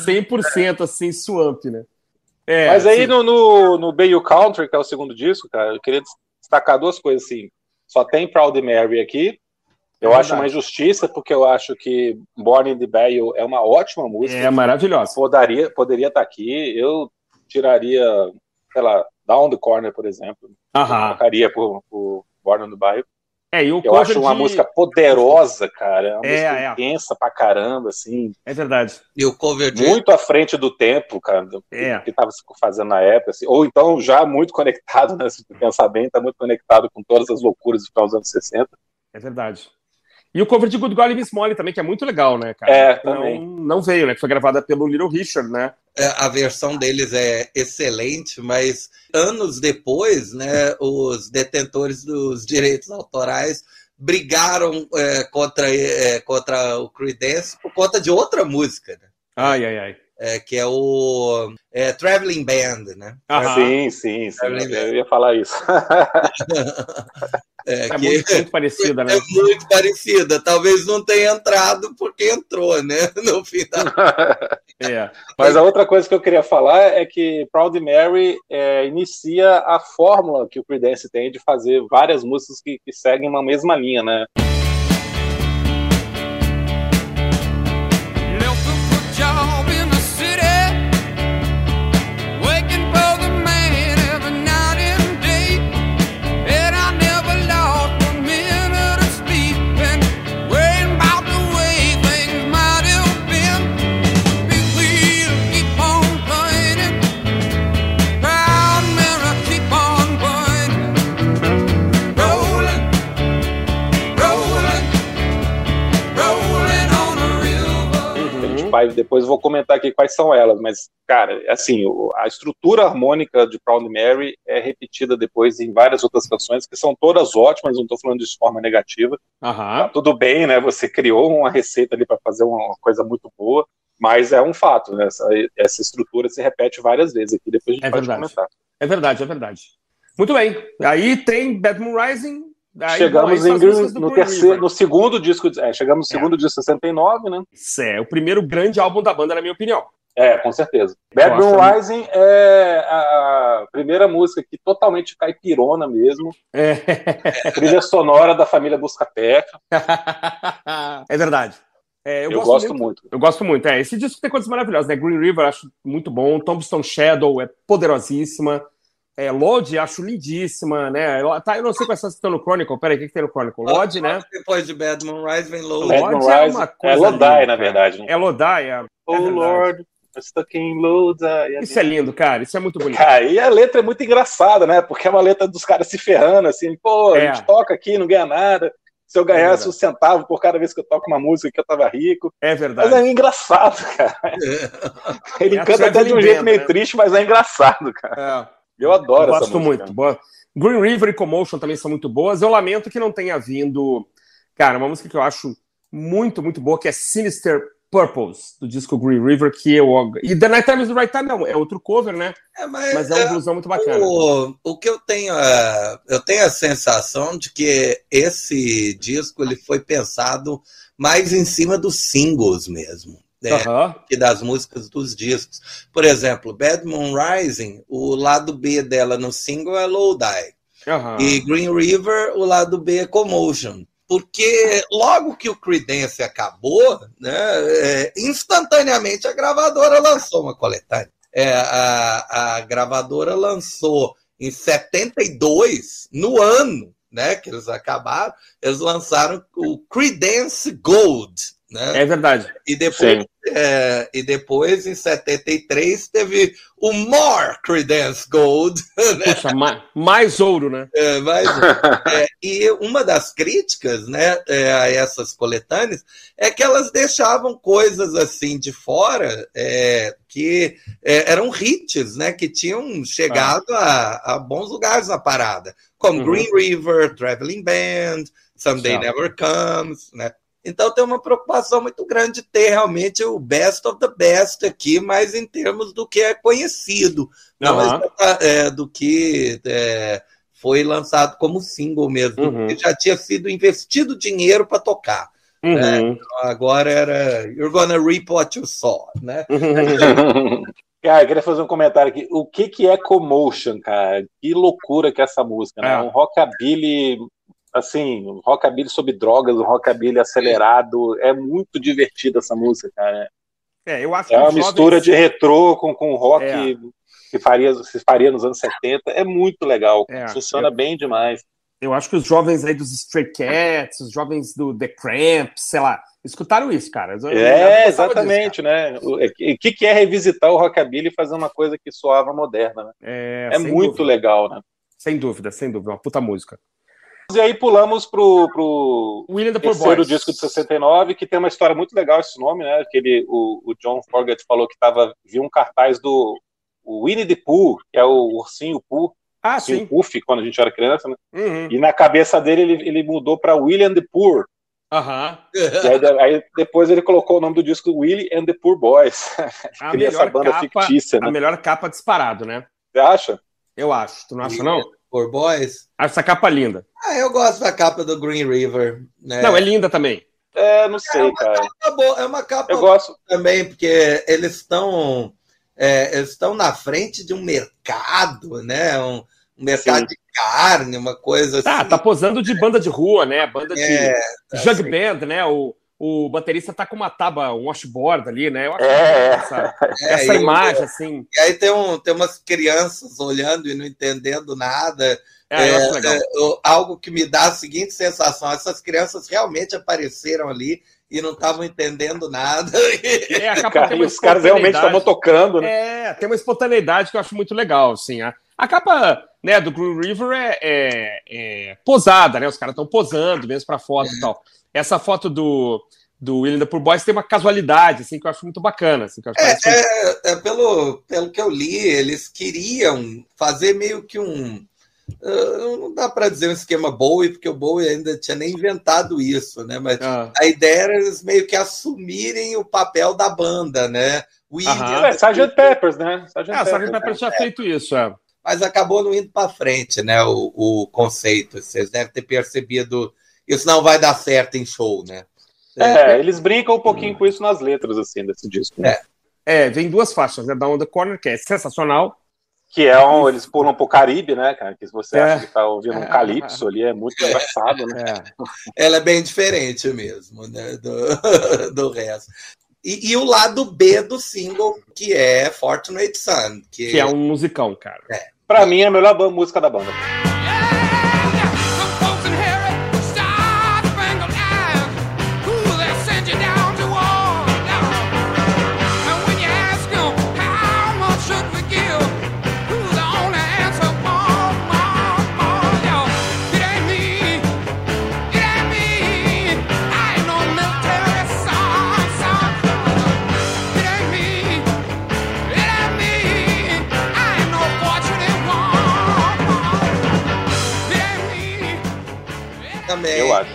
[SPEAKER 2] 100% assim, swamp, né? É,
[SPEAKER 1] Mas aí
[SPEAKER 2] assim,
[SPEAKER 1] no, no, no Bayou Country, que é o segundo disco, cara, eu queria destacar duas coisas assim. Só tem Proud Mary aqui. Eu
[SPEAKER 2] É
[SPEAKER 1] acho uma injustiça, porque eu acho que Born in the Bayou é uma ótima música.
[SPEAKER 2] é maravilhosa.
[SPEAKER 1] Poderia, poderia estar aqui. Eu tiraria, sei lá, Down the Corner, por exemplo. Eu
[SPEAKER 2] Aham.
[SPEAKER 1] trocaria por, por Born in the Bayou.
[SPEAKER 2] É, e o
[SPEAKER 1] Eu acho uma
[SPEAKER 2] de-
[SPEAKER 1] música poderosa, cara. É uma
[SPEAKER 2] É,
[SPEAKER 1] música
[SPEAKER 2] é.
[SPEAKER 1] intensa pra caramba, assim.
[SPEAKER 2] É verdade.
[SPEAKER 3] E o cover de.
[SPEAKER 1] Muito à frente do tempo, cara, do
[SPEAKER 2] É.
[SPEAKER 1] que estava se fazendo na época. assim. Ou então já muito conectado, né? Se tu pensar bem, tá muito conectado com todas as loucuras do final dos anos 60.
[SPEAKER 2] É verdade. E o cover de Good Golly Miss Molly também, que é muito legal, né, cara?
[SPEAKER 1] É,
[SPEAKER 2] não,
[SPEAKER 1] também.
[SPEAKER 2] não veio, né? Que foi gravada pelo Little Richard, né?
[SPEAKER 3] É, A versão deles é excelente, mas anos depois, né, os detentores dos direitos autorais brigaram é, contra, é, contra o Creedence por conta de outra música, né?
[SPEAKER 2] Ai, ai, ai.
[SPEAKER 3] É, que é o é, Traveling Band, né?
[SPEAKER 2] Aham.
[SPEAKER 1] Sim, sim, sim. Eu ia falar isso.
[SPEAKER 3] É,
[SPEAKER 2] É
[SPEAKER 3] que
[SPEAKER 2] muito, muito parecida, né?
[SPEAKER 3] é muito parecida. Talvez não tenha entrado porque entrou, né? No final.
[SPEAKER 2] É.
[SPEAKER 1] Mas a outra coisa que eu queria falar é que Proud Mary é, inicia a fórmula que o Creedence tem de fazer várias músicas que, que seguem uma mesma linha, né? Vai, depois vou comentar aqui quais são elas, mas, cara, assim, a estrutura harmônica de Proud Mary é repetida depois em várias outras canções, que são todas ótimas, não estou falando de forma negativa. Tá tudo bem, né? Você criou uma receita ali para fazer uma coisa muito boa, mas é um fato, né? Essa, essa estrutura se repete várias vezes aqui, depois a gente
[SPEAKER 2] É
[SPEAKER 1] pode
[SPEAKER 2] verdade.
[SPEAKER 1] comentar.
[SPEAKER 2] É verdade, é verdade. Muito bem. Aí tem Bad Moon Rising. Aí,
[SPEAKER 1] chegamos
[SPEAKER 2] bom,
[SPEAKER 1] em Green- no,
[SPEAKER 2] Green
[SPEAKER 1] terceiro,
[SPEAKER 2] River.
[SPEAKER 1] no segundo disco, de- é, chegamos no
[SPEAKER 2] É.
[SPEAKER 1] segundo disco 69, né?
[SPEAKER 2] Isso é o primeiro grande álbum da banda, na minha opinião.
[SPEAKER 1] É, com certeza. Moon
[SPEAKER 2] acho-
[SPEAKER 1] Rising é a primeira música que totalmente caipirona mesmo,
[SPEAKER 2] É,
[SPEAKER 1] trilha sonora da família Buscateca.
[SPEAKER 2] é verdade. É, eu,
[SPEAKER 1] Eu,
[SPEAKER 2] gosto,
[SPEAKER 1] gosto
[SPEAKER 2] muito.
[SPEAKER 1] muito.
[SPEAKER 2] Eu gosto muito. É, esse disco tem coisas maravilhosas, né? Green River acho muito bom. Tombstone Shadow é poderosíssima. É, Lodge acho lindíssima, né? Eu, tá, eu não sei quais são que estão no Chronicle. Peraí, o que, que tem no Chronicle? Lodge, né?
[SPEAKER 3] Depois de Bad Moon Rise vem.
[SPEAKER 2] Lodge
[SPEAKER 1] Bad Moon
[SPEAKER 2] é uma
[SPEAKER 1] é
[SPEAKER 2] coisa
[SPEAKER 1] Lodai,
[SPEAKER 2] linda,
[SPEAKER 1] na verdade. Né?
[SPEAKER 2] É Lodai. É...
[SPEAKER 1] Oh
[SPEAKER 2] verdade.
[SPEAKER 1] Lord, I'm stuck in Lodai.
[SPEAKER 2] Isso é lindo, cara. Isso é muito bonito.
[SPEAKER 1] Cara, e a letra é muito engraçada, né? Porque é uma letra dos caras se ferrando, assim, pô,
[SPEAKER 2] É.
[SPEAKER 1] a gente toca aqui, não ganha nada. Se eu ganhasse
[SPEAKER 2] É
[SPEAKER 1] um centavo por cada vez que eu toco uma música que eu tava rico.
[SPEAKER 2] É
[SPEAKER 1] Mas
[SPEAKER 2] verdade.
[SPEAKER 1] é engraçado, cara. Ele
[SPEAKER 2] É
[SPEAKER 1] canta até de um jeito meio
[SPEAKER 2] né?
[SPEAKER 1] triste, mas é engraçado, cara.
[SPEAKER 2] É.
[SPEAKER 1] Eu adoro
[SPEAKER 2] Eu
[SPEAKER 1] essa
[SPEAKER 2] gosto
[SPEAKER 1] música.
[SPEAKER 2] muito. Boa. Green River e Commotion também são muito boas. Eu lamento que não tenha vindo, cara, uma música que eu acho muito, muito boa, que é Sinister Purpose, do disco Green River, que eu. E The Night Time is the Right Time, não, é outro cover, né?
[SPEAKER 3] É, mas,
[SPEAKER 2] Mas é um blusão muito bacana.
[SPEAKER 3] O, o que eu tenho, é, eu tenho a sensação de que esse disco ele foi pensado mais em cima dos singles mesmo, né, que das músicas dos discos. Por exemplo, Bad Moon Rising, o lado B dela no single é Low Die. E Green River, o lado B é Commotion. Porque logo que o Creedence acabou, né, é, instantaneamente a gravadora lançou uma coletânea. É, a, a gravadora lançou em 72, no ano né, que eles acabaram, eles lançaram o Creedence Gold, né?
[SPEAKER 2] É verdade.
[SPEAKER 3] E depois, é, e depois, em 73, teve o More Credence Gold.
[SPEAKER 2] Puxa, ma- mais ouro, né?
[SPEAKER 3] É, mas, é, e uma das críticas né, é, a essas coletâneas é que elas deixavam coisas assim de fora é, que é, eram hits, né? Que tinham chegado a, a bons lugares na parada, como
[SPEAKER 2] Uhum.
[SPEAKER 3] Green River, Traveling Band, Someday. Never Comes, né? Então tem uma preocupação muito grande de ter realmente o best of the best aqui, mas em termos do que é conhecido, não
[SPEAKER 2] Aham.
[SPEAKER 3] é, do que é, foi lançado como single mesmo,
[SPEAKER 2] Uhum.
[SPEAKER 3] porque já tinha sido investido dinheiro para tocar.
[SPEAKER 2] Uhum.
[SPEAKER 3] Então, agora era You're gonna reap what you saw, né?
[SPEAKER 1] Cara, eu queria fazer um comentário aqui. O que, que é Commotion, cara? Que loucura que é essa música, né?
[SPEAKER 2] É.
[SPEAKER 1] Um rockabilly, assim, rockabilly sobre drogas, um rockabilly acelerado. É muito divertida essa música, cara.
[SPEAKER 2] É, eu acho
[SPEAKER 1] É uma mistura
[SPEAKER 2] jovens-
[SPEAKER 1] de retrô com, com rock
[SPEAKER 2] É.
[SPEAKER 1] que faria, se faria nos anos 70. É muito legal.
[SPEAKER 2] É,
[SPEAKER 1] Funciona bem demais.
[SPEAKER 2] Eu acho que os jovens aí dos Stray Cats, os jovens do The Cramps, sei lá, escutaram isso, cara. Eu- eu
[SPEAKER 1] É, exatamente, né? O o que, que é revisitar o rockabilly e fazer uma coisa que soava moderna, né?
[SPEAKER 2] disso, cara. É,
[SPEAKER 1] É muito
[SPEAKER 2] dúvida.
[SPEAKER 1] legal, né?
[SPEAKER 2] Sem dúvida, sem dúvida. Uma puta música.
[SPEAKER 1] E aí pulamos pro, pro
[SPEAKER 2] William the Poor
[SPEAKER 1] terceiro
[SPEAKER 2] Boys.
[SPEAKER 1] disco de 69, que tem uma história muito legal esse nome, né? Que ele, o, o John Fogerty falou que tava, viu um cartaz do Winnie the Pooh, que é o ursinho Pooh,
[SPEAKER 2] Ah,
[SPEAKER 1] ursinho
[SPEAKER 2] sim.
[SPEAKER 1] Puff, quando a gente era criança, né?
[SPEAKER 2] Uhum.
[SPEAKER 1] E na cabeça dele ele, ele mudou para William the Poor. E aí, aí depois ele colocou o nome do disco Willie and the Poor Boys.
[SPEAKER 2] A
[SPEAKER 1] Cria essa banda
[SPEAKER 2] capa,
[SPEAKER 1] fictícia,
[SPEAKER 2] a
[SPEAKER 1] né?
[SPEAKER 2] melhor capa disparado, né?
[SPEAKER 1] Você acha?
[SPEAKER 2] Eu acho. Tu não acha, não?
[SPEAKER 3] Por Boys.
[SPEAKER 2] Acho essa capa linda.
[SPEAKER 3] Ah, eu gosto da capa do Green River. Né?
[SPEAKER 2] Não, é linda também.
[SPEAKER 1] É, não sei, cara.
[SPEAKER 3] Tá bom, é uma capa
[SPEAKER 1] Eu gosto.
[SPEAKER 3] também, porque eles estão é, eles estão na frente de um mercado, né? Um, um mercado
[SPEAKER 1] Sim.
[SPEAKER 3] de carne, uma coisa assim.
[SPEAKER 2] Tá, tá posando de banda de rua, né? Banda de
[SPEAKER 3] É,
[SPEAKER 2] jug band, né? O, o baterista tá com uma tábua, um washboard ali, né? Eu acho
[SPEAKER 1] É.
[SPEAKER 2] essa,
[SPEAKER 3] é,
[SPEAKER 2] essa imagem, assim.
[SPEAKER 3] E aí tem, um, tem umas crianças olhando e não entendendo nada.
[SPEAKER 2] É, eu acho legal.
[SPEAKER 3] É, o- algo que me dá a seguinte sensação: essas crianças realmente apareceram ali e não estavam entendendo nada.
[SPEAKER 2] É, a capa
[SPEAKER 1] Cara, e os caras realmente estavam tocando, né?
[SPEAKER 2] É, tem uma espontaneidade que eu acho muito legal, assim. A, a capa né, do Green River é, é- é posada, né? Os caras estão posando mesmo pra foto e tal. Essa foto do, do William the Poor Boys tem uma casualidade, assim, que eu acho muito bacana. Assim, que eu acho que parece-
[SPEAKER 3] É, é, pelo, pelo que eu li, eles queriam fazer meio que um. ah, não dá para dizer um esquema Bowie, porque o Bowie ainda tinha nem inventado isso, né? Mas
[SPEAKER 2] Ah,
[SPEAKER 3] a ideia era eles meio que assumirem o papel da banda, né? O
[SPEAKER 2] Aham.
[SPEAKER 1] É, Sgt. Peppers, né? Sgt.
[SPEAKER 2] é, Sgt.
[SPEAKER 1] Peppers.
[SPEAKER 2] Pepper tinha feito isso, é.
[SPEAKER 3] mas acabou não indo para frente, né? O, o conceito. Vocês devem ter percebido. Isso não vai dar certo em show, né?
[SPEAKER 1] É, eles brincam um pouquinho com isso nas letras, assim, desse disco. né?
[SPEAKER 2] É, vem duas faixas, né? Da On The Corner, que é sensacional.
[SPEAKER 1] Que é um, eles pulam pro Caribe, né, cara? Que se você
[SPEAKER 2] É.
[SPEAKER 1] acha que tá ouvindo um calypso ali, é muito engraçado, né?
[SPEAKER 2] É.
[SPEAKER 3] Ela é bem diferente mesmo, né? Do, do resto. E, e o lado B do single, que é Fortunate Son, que,
[SPEAKER 2] Que é um musicão, cara.
[SPEAKER 1] Pra mim, é a melhor música da banda.
[SPEAKER 3] Também.
[SPEAKER 1] Eu acho.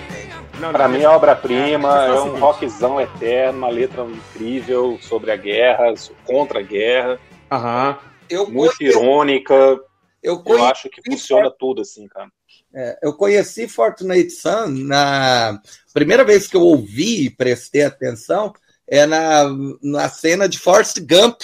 [SPEAKER 2] Não,
[SPEAKER 1] Pra
[SPEAKER 2] não,
[SPEAKER 1] mim é obra-prima,
[SPEAKER 2] É,
[SPEAKER 1] um
[SPEAKER 2] seguinte.
[SPEAKER 1] rockzão eterno, uma letra incrível sobre a guerra, contra a guerra,
[SPEAKER 2] Aham.
[SPEAKER 3] Eu,
[SPEAKER 1] muito
[SPEAKER 3] conhe-
[SPEAKER 1] irônica.
[SPEAKER 3] eu,
[SPEAKER 1] Eu
[SPEAKER 3] conhe-
[SPEAKER 1] acho que funciona tudo assim, cara.
[SPEAKER 3] é, eu conheci Fortunate Son na primeira vez que eu ouvi e prestei atenção é na, na cena de Forrest Gump,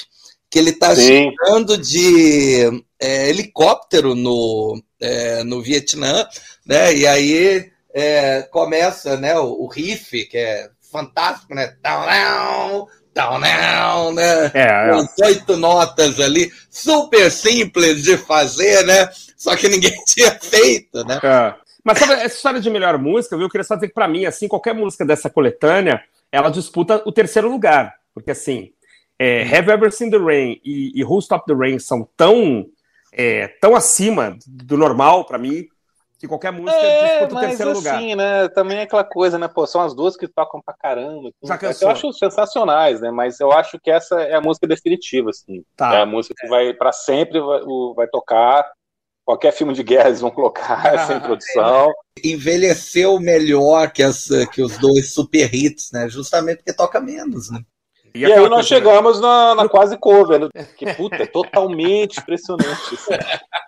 [SPEAKER 3] que ele tá
[SPEAKER 1] Sim,
[SPEAKER 3] chegando de é, helicóptero no, é, no Vietnã, né? E aí é, começa né, o, o riff, que é fantástico, né? Down, down, down, né?
[SPEAKER 2] É, é.
[SPEAKER 3] Com oito notas ali, super simples de fazer, né? Só que ninguém tinha feito, né?
[SPEAKER 2] É. Mas sabe, essa história de melhor música, viu? Eu queria só dizer que pra mim, assim, qualquer música dessa coletânea ela disputa o terceiro lugar. Porque assim, é, Have You Ever Seen the Rain e, e Who Stop the Rain são tão, é, tão acima do normal pra mim que qualquer música
[SPEAKER 1] É,
[SPEAKER 2] disputa o terceiro lugar.
[SPEAKER 1] assim, né? Também é aquela coisa, né? Pô, são as duas que tocam pra caramba.
[SPEAKER 2] Já
[SPEAKER 1] eu acho sensacionais, né? Mas eu acho que essa é a música definitiva, assim.
[SPEAKER 2] Tá.
[SPEAKER 1] É a música que vai pra sempre vai, vai tocar. Qualquer filme de guerra eles vão colocar sem produção.
[SPEAKER 3] Envelheceu melhor que, as, que os dois super hits, né? Justamente porque toca menos, né?
[SPEAKER 1] E,
[SPEAKER 2] aquela
[SPEAKER 1] aí nós
[SPEAKER 2] né?
[SPEAKER 1] chegamos na, na quase cover, né? que puta, é totalmente impressionante. assim.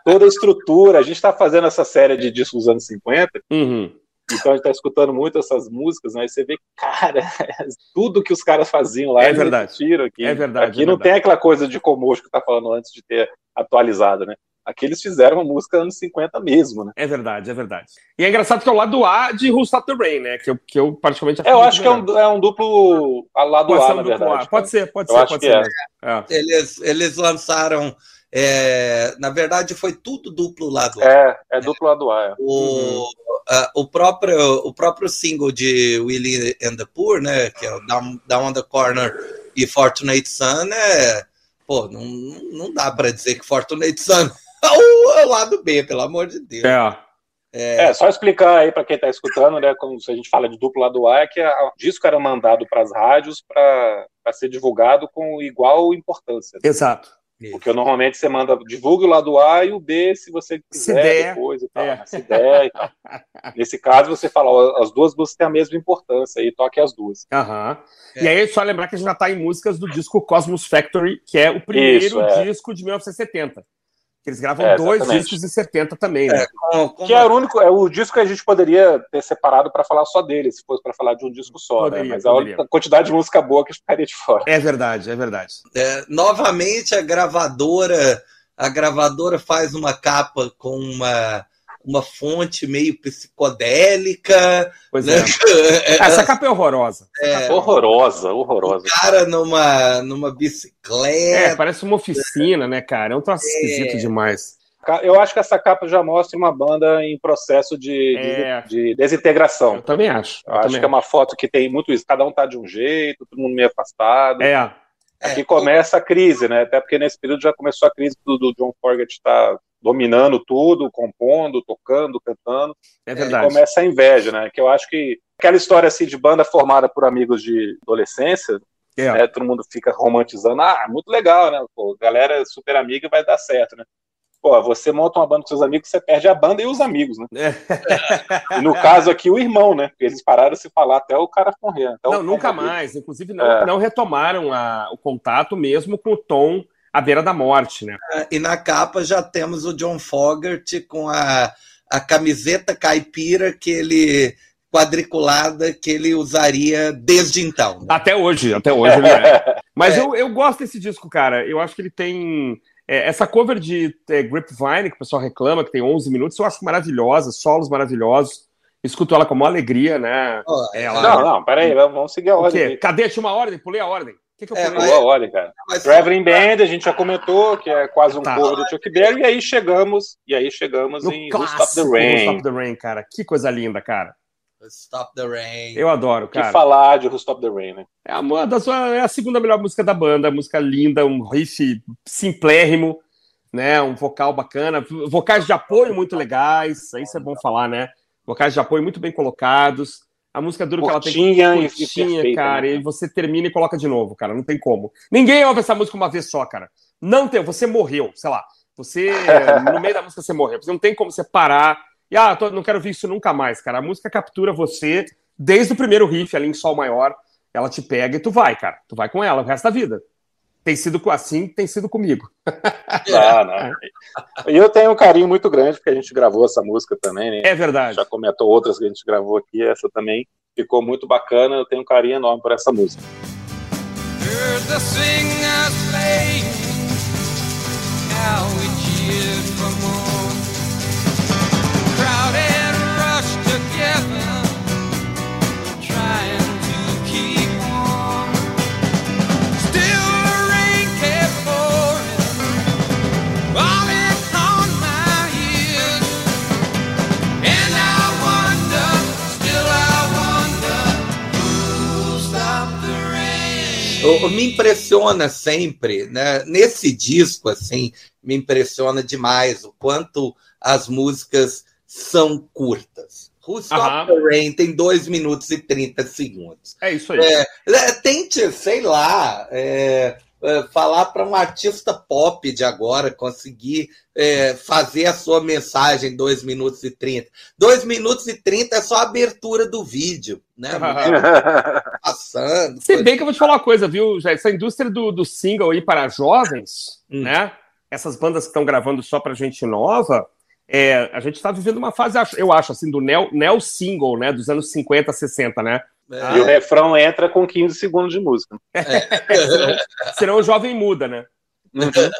[SPEAKER 1] Toda a estrutura. A gente tá fazendo essa série de discos dos anos 50,
[SPEAKER 2] Uhum.
[SPEAKER 1] então a gente tá escutando muito essas músicas, né? E você vê, cara, tudo que os caras faziam lá,
[SPEAKER 2] É
[SPEAKER 1] eles
[SPEAKER 2] verdade.
[SPEAKER 1] repetiram aqui.
[SPEAKER 2] É verdade,
[SPEAKER 1] Aqui
[SPEAKER 2] é
[SPEAKER 1] não
[SPEAKER 2] verdade.
[SPEAKER 1] tem aquela coisa de Comocho que tá falando antes de ter atualizado, né? Aqui eles fizeram uma música anos 50 mesmo, né?
[SPEAKER 2] É verdade, é verdade. E é engraçado que é o lado A de Who Stop the Rain, né? Que eu, que eu particularmente
[SPEAKER 1] Eu acho que é um, é um duplo a lado
[SPEAKER 2] Pode
[SPEAKER 1] A,
[SPEAKER 2] ser um
[SPEAKER 1] na
[SPEAKER 2] duplo
[SPEAKER 1] verdade.
[SPEAKER 2] A. Pode ser, pode
[SPEAKER 1] Eu
[SPEAKER 2] ser,
[SPEAKER 1] acho
[SPEAKER 2] pode
[SPEAKER 1] que
[SPEAKER 2] ser.
[SPEAKER 1] é.
[SPEAKER 2] É.
[SPEAKER 3] Eles, eles lançaram. é, na verdade, foi tudo duplo lado. A.
[SPEAKER 1] É, é duplo lado A. é.
[SPEAKER 3] O, a- o, próprio, o próprio single de Willie and the Poor, né? Que é o Down, Down on the Corner e Fortunate Son, é. Pô, não, não dá pra dizer que Fortunate Son é o, é o lado B, pelo amor de Deus.
[SPEAKER 2] É.
[SPEAKER 1] É, só explicar aí para quem tá escutando, né? Quando a gente fala de duplo lado A, é que a- o disco era mandado para as rádios para ser divulgado com igual importância. né?
[SPEAKER 2] Exato.
[SPEAKER 1] Porque normalmente você manda, divulgue o lado A e o B se você quiser
[SPEAKER 2] der,
[SPEAKER 1] depois e tal,
[SPEAKER 2] é.
[SPEAKER 1] se der e tal. Nesse caso, você fala, ó, as duas músicas têm a mesma importância e toque as duas.
[SPEAKER 2] Aham.
[SPEAKER 3] É.
[SPEAKER 2] E aí, só lembrar que a gente já tá em músicas do disco Cosmos Factory, que é o primeiro
[SPEAKER 1] Isso, é.
[SPEAKER 2] disco de 1970. Que eles gravam
[SPEAKER 1] É,
[SPEAKER 2] dois discos em 70 também, né?
[SPEAKER 3] Com- com
[SPEAKER 1] Que é o único, é o disco que a gente poderia ter separado para falar só dele, se fosse para falar de um disco só,
[SPEAKER 2] Poderia,
[SPEAKER 1] né? Mas a
[SPEAKER 2] poderia.
[SPEAKER 1] única quantidade de música boa que ficaria de fora.
[SPEAKER 2] É verdade, é verdade.
[SPEAKER 3] É, novamente a gravadora a gravadora faz uma capa com uma, uma fonte meio psicodélica
[SPEAKER 2] Pois
[SPEAKER 3] né?
[SPEAKER 2] é. Ah, essa capa é horrorosa.
[SPEAKER 1] Horrorosa, horrorosa.
[SPEAKER 3] cara numa, numa
[SPEAKER 2] É,
[SPEAKER 3] bicicleta
[SPEAKER 2] parece uma oficina, né, cara? É um troço esquisito demais.
[SPEAKER 1] Eu acho que essa capa já mostra uma banda em processo de,
[SPEAKER 2] É.
[SPEAKER 1] de, de desintegração.
[SPEAKER 2] Eu também acho.
[SPEAKER 1] Eu
[SPEAKER 2] Eu
[SPEAKER 1] acho
[SPEAKER 2] também
[SPEAKER 1] que é uma foto que tem muito isso. Cada um tá de um jeito, todo mundo meio afastado.
[SPEAKER 2] É,
[SPEAKER 1] Aqui começa a crise, né? Até porque nesse período já começou a crise do, do John Fogerty estar dominando tudo, compondo, tocando, cantando.
[SPEAKER 2] é
[SPEAKER 1] E
[SPEAKER 2] verdade.
[SPEAKER 1] começa a inveja, né? Que eu acho que aquela história assim de banda formada por amigos de adolescência,
[SPEAKER 2] É.
[SPEAKER 1] né? Todo mundo fica romantizando. Ah, muito legal, né? Pô, galera é super amiga vai dar certo, né? Pô, você monta uma banda com seus amigos, você perde a banda e os amigos, né?
[SPEAKER 2] É.
[SPEAKER 1] E no caso aqui, o irmão, né? Porque eles pararam de se falar até o cara morrer. Até o
[SPEAKER 2] Não, nunca mais. Inclusive, não,
[SPEAKER 1] É.
[SPEAKER 2] não retomaram a- o contato mesmo com o Tom à beira da morte, né?
[SPEAKER 3] e na capa já temos o John Fogerty com a, a camiseta caipira que ele quadriculada que ele usaria desde então né?
[SPEAKER 2] Até hoje, até hoje ele é. Mas eu, eu gosto desse disco, cara. Eu acho que ele tem. é, essa cover de é, Grapevine, que o pessoal reclama, que tem 11 minutos, eu acho maravilhosa, solos maravilhosos. Escuto ela com uma alegria, né?
[SPEAKER 3] Ó,
[SPEAKER 2] Ela-
[SPEAKER 1] Não, não, peraí, vamos vamos seguir a
[SPEAKER 2] O
[SPEAKER 1] ordem.
[SPEAKER 2] Cadê? Tinha uma ordem? Pulei a ordem. O que, que eu
[SPEAKER 3] É, mas-
[SPEAKER 1] Boa cara.
[SPEAKER 3] mas-
[SPEAKER 1] Traveling Band, a gente já comentou, que é quase um
[SPEAKER 2] Tá.
[SPEAKER 1] cover do Chuck Berry, e aí chegamos, e aí chegamos
[SPEAKER 2] No
[SPEAKER 1] em Who Stop the Rain.
[SPEAKER 2] Stop the Rain, cara. Que coisa linda, cara.
[SPEAKER 3] Stop the Rain.
[SPEAKER 2] Eu adoro,
[SPEAKER 1] que
[SPEAKER 2] cara.
[SPEAKER 1] falar de Who Stop the Rain, né?
[SPEAKER 2] É, uma das, é a segunda melhor música da banda, música linda, um riff simplérrimo, né? Um vocal bacana, vocais de apoio muito legais, isso é bom falar, né? Vocais de apoio muito bem colocados. A música dura o que ela tem
[SPEAKER 1] Curtinha e-
[SPEAKER 2] curtinha,
[SPEAKER 1] perfeita,
[SPEAKER 2] cara,
[SPEAKER 1] né?
[SPEAKER 2] e você termina e coloca de novo, cara, não tem como. Ninguém ouve essa música uma vez só, cara. Não tem, você morreu, sei lá. Você, no meio da música, você morreu. Você não tem como você parar e, ah, tô- não quero ver isso nunca mais, cara. A música captura você desde o primeiro riff ali em Sol Maior. Ela te pega e tu vai, cara. Tu vai com ela o resto da vida. Tem sido com- assim, tem sido comigo.
[SPEAKER 1] Ah, não. E eu tenho um carinho muito grande, porque a gente gravou essa música também, né?
[SPEAKER 2] É verdade.
[SPEAKER 1] Já comentou outras que a gente gravou aqui, essa também ficou muito bacana, eu tenho um carinho enorme por essa música.
[SPEAKER 4] Heard the singers play. How we
[SPEAKER 3] me impressiona sempre, né? Nesse disco, assim, me impressiona demais o quanto as músicas são curtas. Who Stop the Rain tem 2 minutos e 30 segundos.
[SPEAKER 2] É isso aí.
[SPEAKER 3] É, tente, sei lá, é, é, falar para um artista pop de agora conseguir é, fazer a sua mensagem em 2 minutos e 30. 2 minutos e 30 é só a abertura do vídeo, né? Passando.
[SPEAKER 2] Se bem que eu vou te falar uma coisa, viu, Jair? Essa indústria do, do single aí para jovens,
[SPEAKER 3] Hum.
[SPEAKER 2] né? Essas bandas que estão gravando só pra gente nova, é, a gente tá vivendo uma fase, eu acho, assim, do neo, neo single, né? Dos anos 50, 60, né?
[SPEAKER 3] É,
[SPEAKER 1] E o refrão entra com 15 segundos de música.
[SPEAKER 2] Senão o jovem muda, né?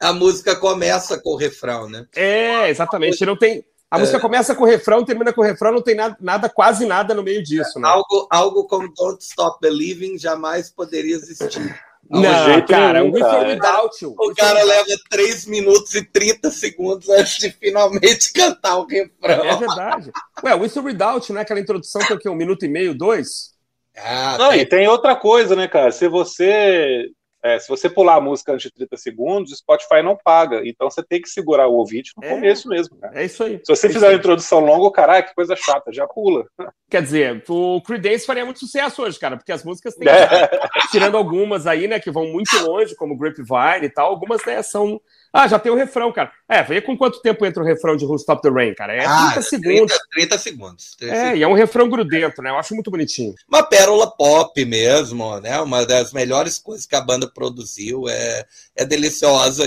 [SPEAKER 3] a música começa com o refrão, né?
[SPEAKER 2] É, exatamente. Não tem. A
[SPEAKER 3] É.
[SPEAKER 2] música começa com o refrão, termina com o refrão, não tem nada, nada quase nada no meio disso, né?
[SPEAKER 3] Algo, algo como Don't Stop Believing jamais poderia existir.
[SPEAKER 2] Não,
[SPEAKER 1] jeito
[SPEAKER 2] cara,
[SPEAKER 1] nenhum,
[SPEAKER 2] o or
[SPEAKER 1] cara.
[SPEAKER 2] Without You.
[SPEAKER 3] O cara leva 3 minutos e 30 segundos antes de finalmente cantar o refrão.
[SPEAKER 2] É verdade. Ué, With or Without, né? Aquela introdução tem o quê? Um minuto e meio, dois?
[SPEAKER 3] Ah,
[SPEAKER 1] Não,
[SPEAKER 3] tem-
[SPEAKER 1] e tem outra coisa, né, cara? Se você é, se você pular a música antes de 30 segundos, o Spotify não paga. Então você tem que segurar o ouvinte no
[SPEAKER 2] É.
[SPEAKER 1] começo mesmo, cara.
[SPEAKER 2] É isso aí.
[SPEAKER 1] Se você
[SPEAKER 2] É
[SPEAKER 1] fizer uma introdução longa, caralho, que coisa chata, já pula.
[SPEAKER 2] Quer dizer, o Creedence faria muito sucesso hoje, cara, porque as músicas têm,
[SPEAKER 1] É.
[SPEAKER 2] tirando algumas aí, né, que vão muito longe, como Grapevine e tal, algumas, né, são... Ah, já tem o refrão, cara. É, vê com quanto tempo entra o refrão de Who Stop the Rain, cara? É 30
[SPEAKER 3] Ah,
[SPEAKER 2] segundos.
[SPEAKER 3] 30, 30 segundos. 30
[SPEAKER 2] É,
[SPEAKER 3] segundos.
[SPEAKER 2] e é um refrão grudento, né? Eu acho muito bonitinho.
[SPEAKER 3] Uma pérola pop mesmo, né? Uma das melhores coisas que a banda produziu. É, é deliciosa.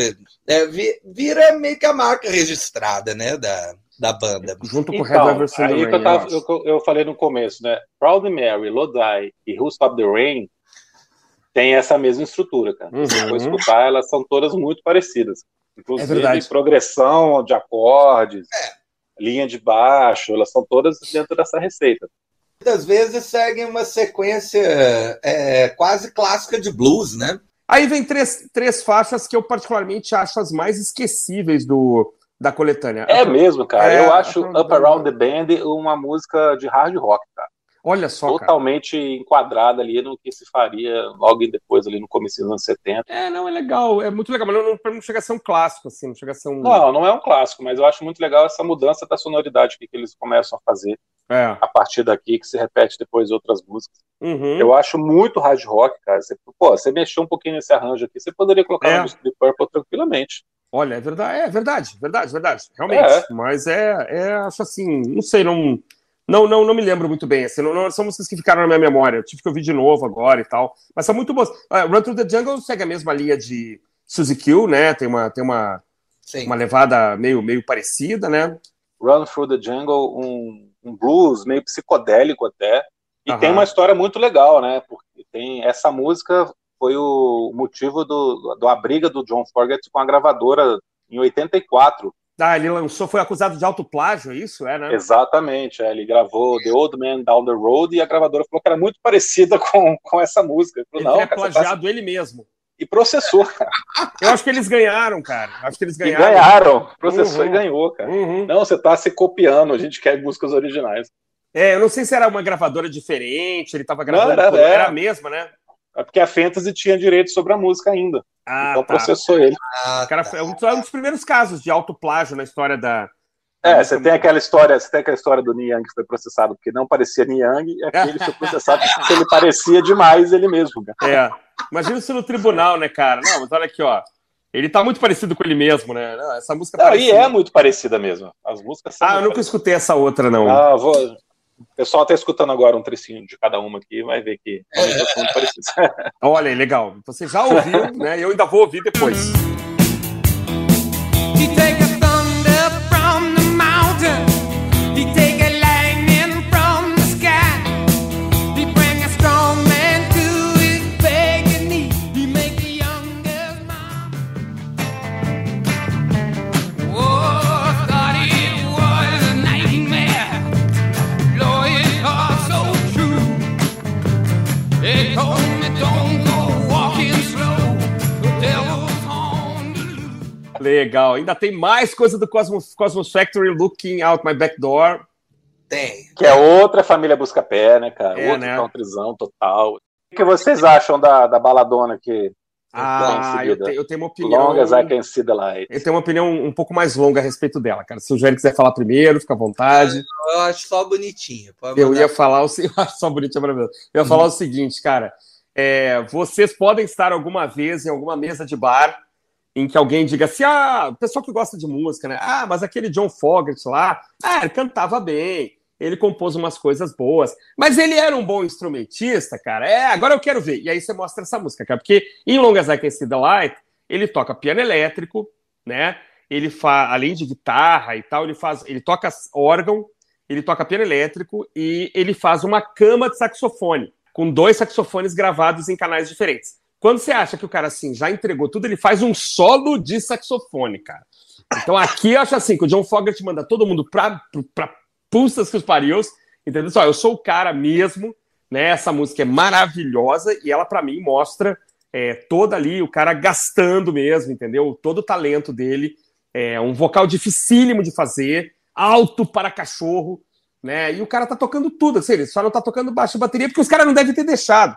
[SPEAKER 3] É, vi- vira meio que a marca registrada, né? Da, da banda.
[SPEAKER 2] Junto com o Red
[SPEAKER 1] Então,
[SPEAKER 2] Everson
[SPEAKER 1] aí
[SPEAKER 2] the Rain,
[SPEAKER 1] eu, tava-
[SPEAKER 2] eu-
[SPEAKER 1] eu falei no começo, né? Proud Mary, Lodi e Who Stop the Rain tem essa mesma estrutura, cara. Se você
[SPEAKER 2] Uhum.
[SPEAKER 1] for escutar, elas são todas muito parecidas.
[SPEAKER 2] É
[SPEAKER 1] Inclusive,
[SPEAKER 2] verdade.
[SPEAKER 1] progressão de acordes, linha de baixo, elas são todas dentro dessa receita.
[SPEAKER 3] Muitas vezes seguem uma sequência é, quase clássica de blues, né?
[SPEAKER 2] Aí vem três, três faixas que eu particularmente acho as mais esquecíveis do, da coletânea.
[SPEAKER 1] É mesmo, cara.
[SPEAKER 2] É,
[SPEAKER 1] eu acho
[SPEAKER 2] Around the
[SPEAKER 1] Up Around the Band uma música de hard rock, cara.
[SPEAKER 2] Olha só, cara.
[SPEAKER 1] Totalmente enquadrada ali no que se faria logo depois, ali no começo dos anos 70.
[SPEAKER 2] É, não, é legal, é muito legal, mas não, não, não chega a ser um clássico, assim, não chega a ser um...
[SPEAKER 1] Não, não é um clássico, mas eu acho muito legal essa mudança da sonoridade que, que eles começam a fazer
[SPEAKER 2] É.
[SPEAKER 1] a partir daqui, que se repete depois em outras músicas.
[SPEAKER 2] Uhum.
[SPEAKER 1] Eu acho muito hard rock, cara. Você, pô, você mexeu um pouquinho nesse arranjo aqui, você poderia colocar
[SPEAKER 2] É.
[SPEAKER 1] uma música de Purple tranquilamente.
[SPEAKER 2] Olha, é verdade, é verdade, verdade, verdade, realmente.
[SPEAKER 1] É.
[SPEAKER 2] Mas é, é, acho assim, não sei, não, não, não, não me lembro muito bem. Assim, não, não- são músicas que ficaram na minha memória. Eu tive que ouvir de novo agora e tal. Mas são muito boas. Ah, Run Through the Jungle segue a mesma linha de Suzy Q, né? Tem uma, tem uma,
[SPEAKER 3] Sim.
[SPEAKER 2] uma levada meio, meio parecida, né?
[SPEAKER 1] Run Through the Jungle, um, um blues meio psicodélico até. E
[SPEAKER 2] Aham.
[SPEAKER 1] tem uma história muito legal, né? Porque tem essa música foi o motivo do, do a briga do John Fogerty com a gravadora em 84.
[SPEAKER 2] Ah, ele lançou, foi acusado de autoplágio, é isso? É, né?
[SPEAKER 1] Exatamente, é, ele gravou The Old Man Down the Road e a gravadora falou que era muito parecida com, com essa música. Ele
[SPEAKER 2] Ele
[SPEAKER 1] não, cara, você tá...
[SPEAKER 2] plagiado ele mesmo.
[SPEAKER 1] E processou, cara.
[SPEAKER 2] Eu acho que eles ganharam, cara. Acho que eles
[SPEAKER 1] E
[SPEAKER 2] ganharam.
[SPEAKER 1] ganharam. Processou
[SPEAKER 2] Uhum.
[SPEAKER 1] e ganhou, cara.
[SPEAKER 2] Uhum.
[SPEAKER 1] Não, você tá se copiando, a gente quer músicas originais.
[SPEAKER 2] É, eu não sei se era uma gravadora diferente, ele tava gravando.
[SPEAKER 1] era-
[SPEAKER 2] por-
[SPEAKER 1] era.
[SPEAKER 2] era a mesma, né?
[SPEAKER 1] É porque a Fantasy tinha direito sobre a música ainda.
[SPEAKER 2] Ah,
[SPEAKER 1] então
[SPEAKER 2] tá.
[SPEAKER 1] processou ele.
[SPEAKER 3] Ah,
[SPEAKER 2] Cara, foi um dos, é um dos primeiros casos de autoplágio na história da.
[SPEAKER 1] É,
[SPEAKER 2] da
[SPEAKER 1] você tem aquela história, você tem aquela história do Niang que foi processado porque não parecia Niang, e aqui ele foi processado porque ele parecia demais ele mesmo, cara.
[SPEAKER 2] É. Imagina isso no tribunal, né, cara? Não, mas olha aqui, ó. Ele tá muito parecido com ele mesmo, né? Não, essa música
[SPEAKER 1] Não,
[SPEAKER 2] parece-
[SPEAKER 1] e é muito parecida mesmo. As músicas são.
[SPEAKER 2] Ah, eu nunca escutei essa outra, não.
[SPEAKER 1] Ah, vou... O pessoal tá escutando agora um trecinho de cada uma aqui, vai ver que são muito parecidas.
[SPEAKER 2] Olha aí, legal. Você já ouviu, né? Eu ainda vou ouvir depois. Legal. Ainda tem mais coisa do Cosmos, Cosmos Factory Looking Out My Back Door.
[SPEAKER 3] tem.
[SPEAKER 1] Que é outra família busca-pé, né, cara?
[SPEAKER 2] É,
[SPEAKER 1] Outro
[SPEAKER 2] né?
[SPEAKER 1] countryzão total. que vocês acham da, da baladona que
[SPEAKER 2] Ah, eu, te- eu tenho uma opinião.
[SPEAKER 1] Long as I Can See the Light?
[SPEAKER 2] Eu tenho uma opinião um pouco mais longa a respeito dela, cara. Se o Jair quiser falar primeiro, fica à vontade.
[SPEAKER 3] Eu acho só bonitinho. Pode
[SPEAKER 2] Eu ia falar o eu acho só bonito, é maravilhoso. Eu ia falar o seguinte, cara. é, vocês podem estar alguma vez em alguma mesa de bar em que alguém diga assim: ah, o pessoal que gosta de música, né? Ah, mas aquele John Fogerty lá, ah, ele cantava bem, ele compôs umas coisas boas, mas ele era um bom instrumentista, cara. É, agora eu quero ver. E aí você mostra essa música, cara, porque em Long as I See the Light, ele toca piano elétrico, né? Ele faz, além de guitarra e tal, ele faz, ele toca órgão, ele toca piano elétrico e ele faz uma cama de saxofone, com dois saxofones gravados em canais diferentes. Quando você acha que o cara assim já entregou tudo, ele faz um solo de saxofone, cara. Então aqui eu acho assim que o John Fogerty manda todo mundo pra, pra pulsas que os parius, entendeu? Só, eu sou o cara mesmo, né? Essa música é maravilhosa e ela pra mim mostra é, toda ali o cara gastando mesmo, entendeu? Todo o talento dele, é um vocal dificílimo de fazer, alto para cachorro, né? E o cara tá tocando tudo, assim, ele só não tá tocando baixo bateria porque os caras não devem ter deixado,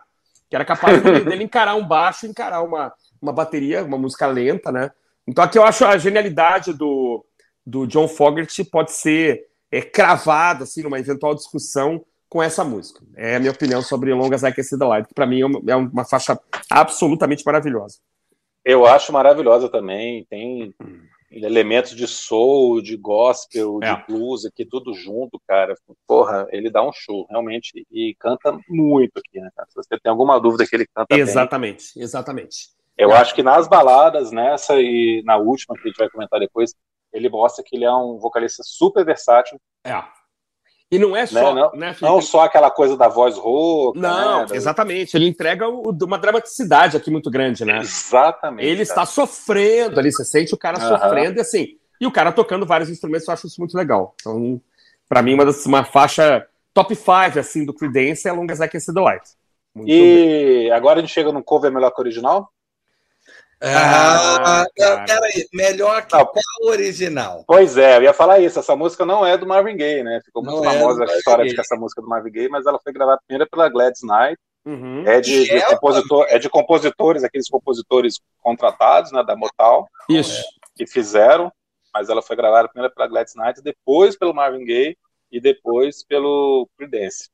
[SPEAKER 2] que era capaz dele, encarar um baixo, encarar uma, uma bateria, uma música lenta, né? Então aqui eu acho a genialidade do, do John Fogerty pode ser é, cravada, assim, numa eventual discussão com essa música. É a minha opinião sobre Longas Can See the Light, que pra mim é é uma faixa absolutamente maravilhosa.
[SPEAKER 1] Eu acho maravilhosa também. Tem elementos de soul, de gospel,
[SPEAKER 2] É.
[SPEAKER 1] de blues aqui, tudo junto, cara. Porra, ele dá um show, realmente. E canta muito aqui, né, cara? Se você tem alguma dúvida que ele canta bem.
[SPEAKER 2] Exatamente, exatamente.
[SPEAKER 1] Eu
[SPEAKER 2] É.
[SPEAKER 1] acho que nas baladas, nessa e na última, que a gente vai comentar depois, ele mostra que ele é um vocalista super versátil.
[SPEAKER 2] É. E não é só,
[SPEAKER 1] Não,
[SPEAKER 2] né, Felipe?
[SPEAKER 1] Não só aquela coisa da voz rouca.
[SPEAKER 2] Não,
[SPEAKER 1] né,
[SPEAKER 2] exatamente. Ele entrega o- uma dramaticidade aqui muito grande, né?
[SPEAKER 1] Exatamente.
[SPEAKER 2] Ele está sofrendo ali, você sente o cara
[SPEAKER 1] Aham.
[SPEAKER 2] sofrendo e assim. E o cara tocando vários instrumentos, eu acho isso muito legal. Então, pra mim, uma, das, uma faixa top 5 assim, do Creedence é Long as I Can See the Light. Muito bem.
[SPEAKER 1] E agora a gente chega no cover melhor que o original?
[SPEAKER 3] Ah,
[SPEAKER 2] Ah, cara.
[SPEAKER 3] peraí, melhor que
[SPEAKER 1] Não.
[SPEAKER 3] qual original?
[SPEAKER 1] Pois é, eu ia falar isso. Essa música não é do Marvin Gaye, né? Ficou muito
[SPEAKER 3] Não é
[SPEAKER 1] famosa a
[SPEAKER 3] Marvin
[SPEAKER 1] história de que essa música é do Marvin Gaye, mas ela foi gravada primeiro pela Gladys Knight.
[SPEAKER 2] Uhum.
[SPEAKER 1] É de, de
[SPEAKER 3] é
[SPEAKER 1] compositor, é de compositores, aqueles compositores contratados, né, da Motown,
[SPEAKER 2] Isso.
[SPEAKER 1] que fizeram, mas ela foi gravada primeiro pela Gladys Knight, depois pelo Marvin Gaye e depois pelo Prudence.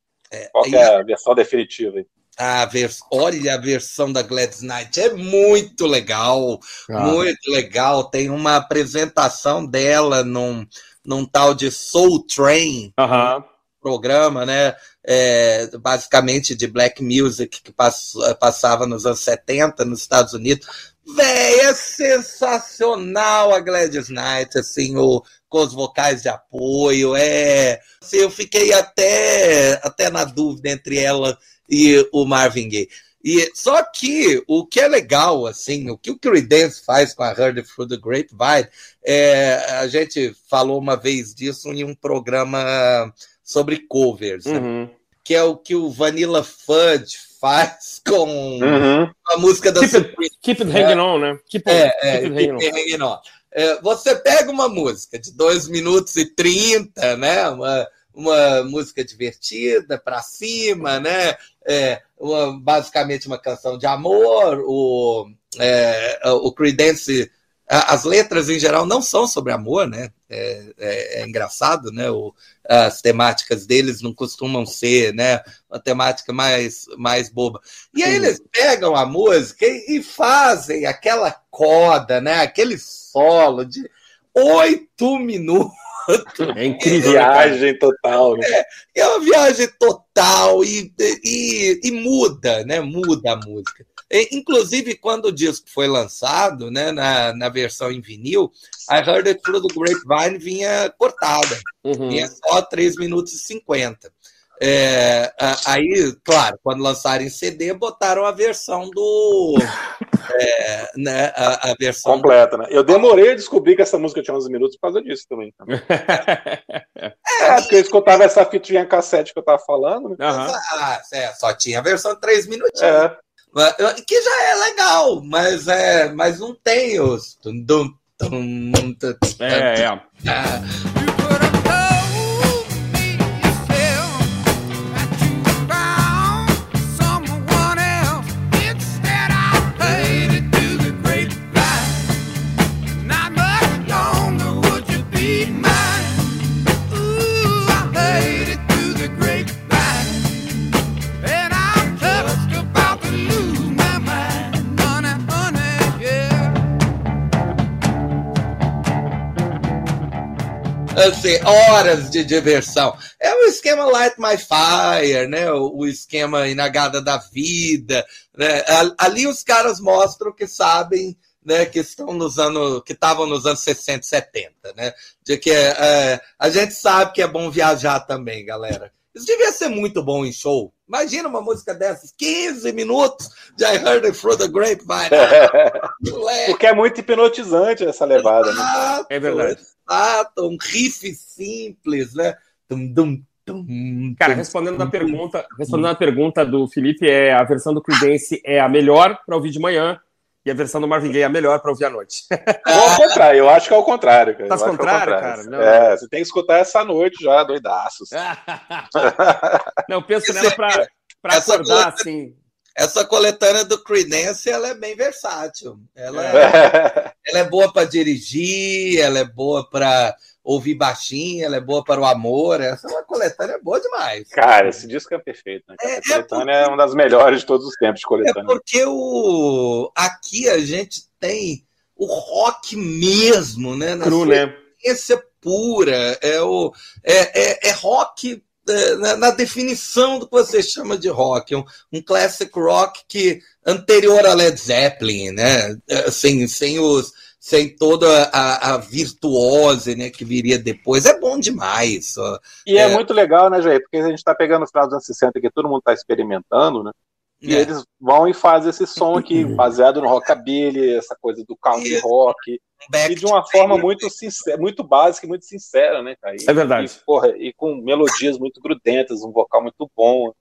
[SPEAKER 1] Qual que é a versão definitiva?
[SPEAKER 3] A vers... Olha a versão da Gladys Knight, é muito legal,
[SPEAKER 2] Ah.
[SPEAKER 3] muito legal. Tem uma apresentação dela num, num tal de Soul Train,
[SPEAKER 2] Aham.
[SPEAKER 3] programa, né? é, basicamente de black music que pass- passava nos anos 70 nos Estados Unidos. Véi, é sensacional a Gladys Knight, assim, o, com os vocais de apoio. É, assim, eu fiquei até, até na dúvida entre ela e o Marvin Gaye. E, só que o que é legal, assim, o que o Creedence faz com a Heard Through the Grapevine, é, a gente falou uma vez disso em um programa sobre covers, né?
[SPEAKER 2] Uhum.
[SPEAKER 3] que é o que o Vanilla Fudge faz com
[SPEAKER 1] Uhum.
[SPEAKER 3] a música da
[SPEAKER 2] Keep it-
[SPEAKER 3] Supreme.
[SPEAKER 2] Keep it hanging on, né? Keep, on,
[SPEAKER 3] É,
[SPEAKER 2] keep
[SPEAKER 3] é,
[SPEAKER 2] it hanging on.
[SPEAKER 3] It Hanging On. É, você pega uma música de 2 minutos e 30, né? Uma, uma música divertida, pra cima, né? É, uma- basicamente uma canção de amor. O, é, o Creedence, as letras em geral não são sobre amor, né? É, é- é engraçado, né? O, as temáticas deles não costumam ser, né? Uma temática mais, mais boba. E aí
[SPEAKER 2] Sim.
[SPEAKER 3] eles pegam a música e, e fazem aquela coda, né? Aquele solo de oito minutos.
[SPEAKER 2] É incrível, né?
[SPEAKER 1] Viagem total. né?
[SPEAKER 3] É uma viagem total e, e, e muda, né? Muda a música. E, inclusive, quando o disco foi lançado, né, na, na versão em vinil, a Heard It Through the Grapevine vinha cortada.
[SPEAKER 2] Uhum.
[SPEAKER 3] Vinha só 3 minutos e 50. É, aí, claro, quando lançaram em CD, botaram a versão do. é, né, a, a versão
[SPEAKER 1] Completa, né? Eu demorei a descobrir que essa música tinha 11 minutos por causa disso também. É, porque eu escutava essa fitinha cassete que eu tava falando, né?
[SPEAKER 3] Ah, é, só tinha a versão 3 minutinhos.
[SPEAKER 1] É.
[SPEAKER 3] Mas, Que já é legal, mas, é, mas não tem os.
[SPEAKER 2] É, é.
[SPEAKER 3] Assim, horas de diversão. É o esquema Light My Fire, né? O, esquema Inagada da Vida. Né? Ali os caras mostram que sabem, né? Que estão nos anos, que estavam nos anos 60 e 70, né? De que é, a gente sabe que é bom viajar também, galera. Isso devia ser muito bom em show. Imagina uma música dessas, 15 minutos de I Heard It Through the Grapevine.
[SPEAKER 1] Porque é muito hipnotizante essa levada, né?
[SPEAKER 3] Exato,
[SPEAKER 2] É verdade.
[SPEAKER 3] Exato, um riff simples, né? Dum, dum, dum,
[SPEAKER 2] Cara, respondendo na pergunta, respondendo a pergunta do Felipe, é a versão do Creedence é a melhor para ouvir de manhã e a versão do Marvin Gaye é a melhor para ouvir à noite.
[SPEAKER 1] Ou ao contrário, eu acho que é o contrário, cara.
[SPEAKER 2] Tá
[SPEAKER 1] Eu acho que é
[SPEAKER 2] contrário,
[SPEAKER 1] contrário.
[SPEAKER 2] cara? Não.
[SPEAKER 1] É, você tem que escutar essa noite já, doidaços.
[SPEAKER 2] Não, eu penso nela para para
[SPEAKER 3] Essa
[SPEAKER 2] acordar assim.
[SPEAKER 3] Essa coletânea do Creedence, ela é bem versátil. Ela é, ela é boa para dirigir, ela é boa para ouvir baixinho, ela é boa para o amor. Essa é uma coletânea boa demais.
[SPEAKER 1] Cara, esse disco é perfeito, né?
[SPEAKER 3] É,
[SPEAKER 1] A
[SPEAKER 3] é
[SPEAKER 1] coletânea é uma das melhores de todos os tempos de
[SPEAKER 3] É
[SPEAKER 1] coletânea.
[SPEAKER 3] porque o aqui a gente tem o rock mesmo, né? Na
[SPEAKER 2] Cru, né?
[SPEAKER 3] essência pura. É, o, é, é, é rock é, na, definição do que você chama de rock. Um, um classic rock que anterior a Led Zeppelin, né? É, Sem, sem, os, sem toda a, a virtuose né, que viria depois. É bom demais. ó.
[SPEAKER 1] E é,
[SPEAKER 3] É.
[SPEAKER 1] muito legal, né, Jair? Porque a gente tá pegando o final dos anos 60 que todo mundo tá experimentando, né? E
[SPEAKER 3] É.
[SPEAKER 1] eles vão e fazem esse som aqui, baseado no rockabilly, essa coisa do country rock.
[SPEAKER 3] Back
[SPEAKER 1] E de uma forma muito sincera, muito básica e muito sincera, né, cara? E,
[SPEAKER 2] É verdade.
[SPEAKER 1] E, porra, e com melodias muito grudentas, um vocal muito bom,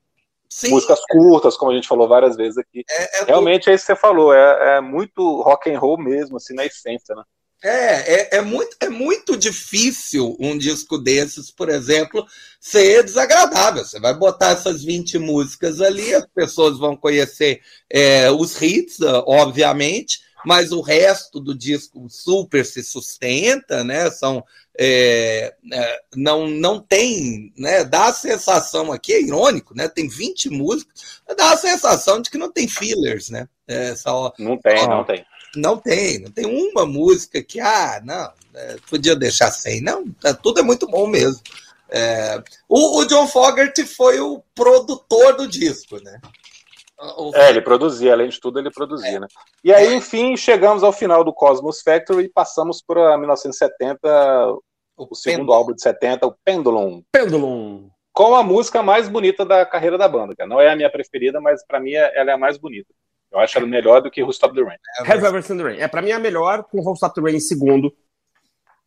[SPEAKER 3] Sim,
[SPEAKER 1] músicas curtas, como a gente falou várias vezes aqui.
[SPEAKER 3] é, é
[SPEAKER 1] Realmente é isso que você falou, é, é muito rock and roll mesmo, assim, na essência, né?
[SPEAKER 3] É, é, é, muito, é muito difícil um disco desses, por exemplo, ser desagradável. Você vai botar essas 20 músicas ali, as pessoas vão conhecer é, os hits, obviamente, mas o resto do disco super se sustenta, né? São, é, é, não, não tem, né? Dá a sensação aqui, é irônico, né? Tem 20 músicas, dá a sensação de que não tem fillers, né? É só,
[SPEAKER 1] Não tem,
[SPEAKER 2] Ah.
[SPEAKER 1] não tem.
[SPEAKER 3] não tem, não tem uma música que, ah, não, é, podia deixar sem. Não, é, tudo é muito bom mesmo. É, o, o John Fogerty foi o produtor do disco, né? O-
[SPEAKER 1] É, ele produzia, além de tudo, ele produzia, né? E aí, enfim, chegamos ao final do Cosmos Factory e passamos para 1970, o segundo álbum de 70, o Pendulum,
[SPEAKER 2] Pendulum.
[SPEAKER 1] com a música mais bonita da carreira da banda, cara. Não é a minha preferida, mas para mim ela é a mais bonita. Eu acho ela melhor do que Who Stop the Rain.
[SPEAKER 2] Have Ever Seen the Rain. É, pra mim é a melhor, com Whole Stop the Rain em segundo.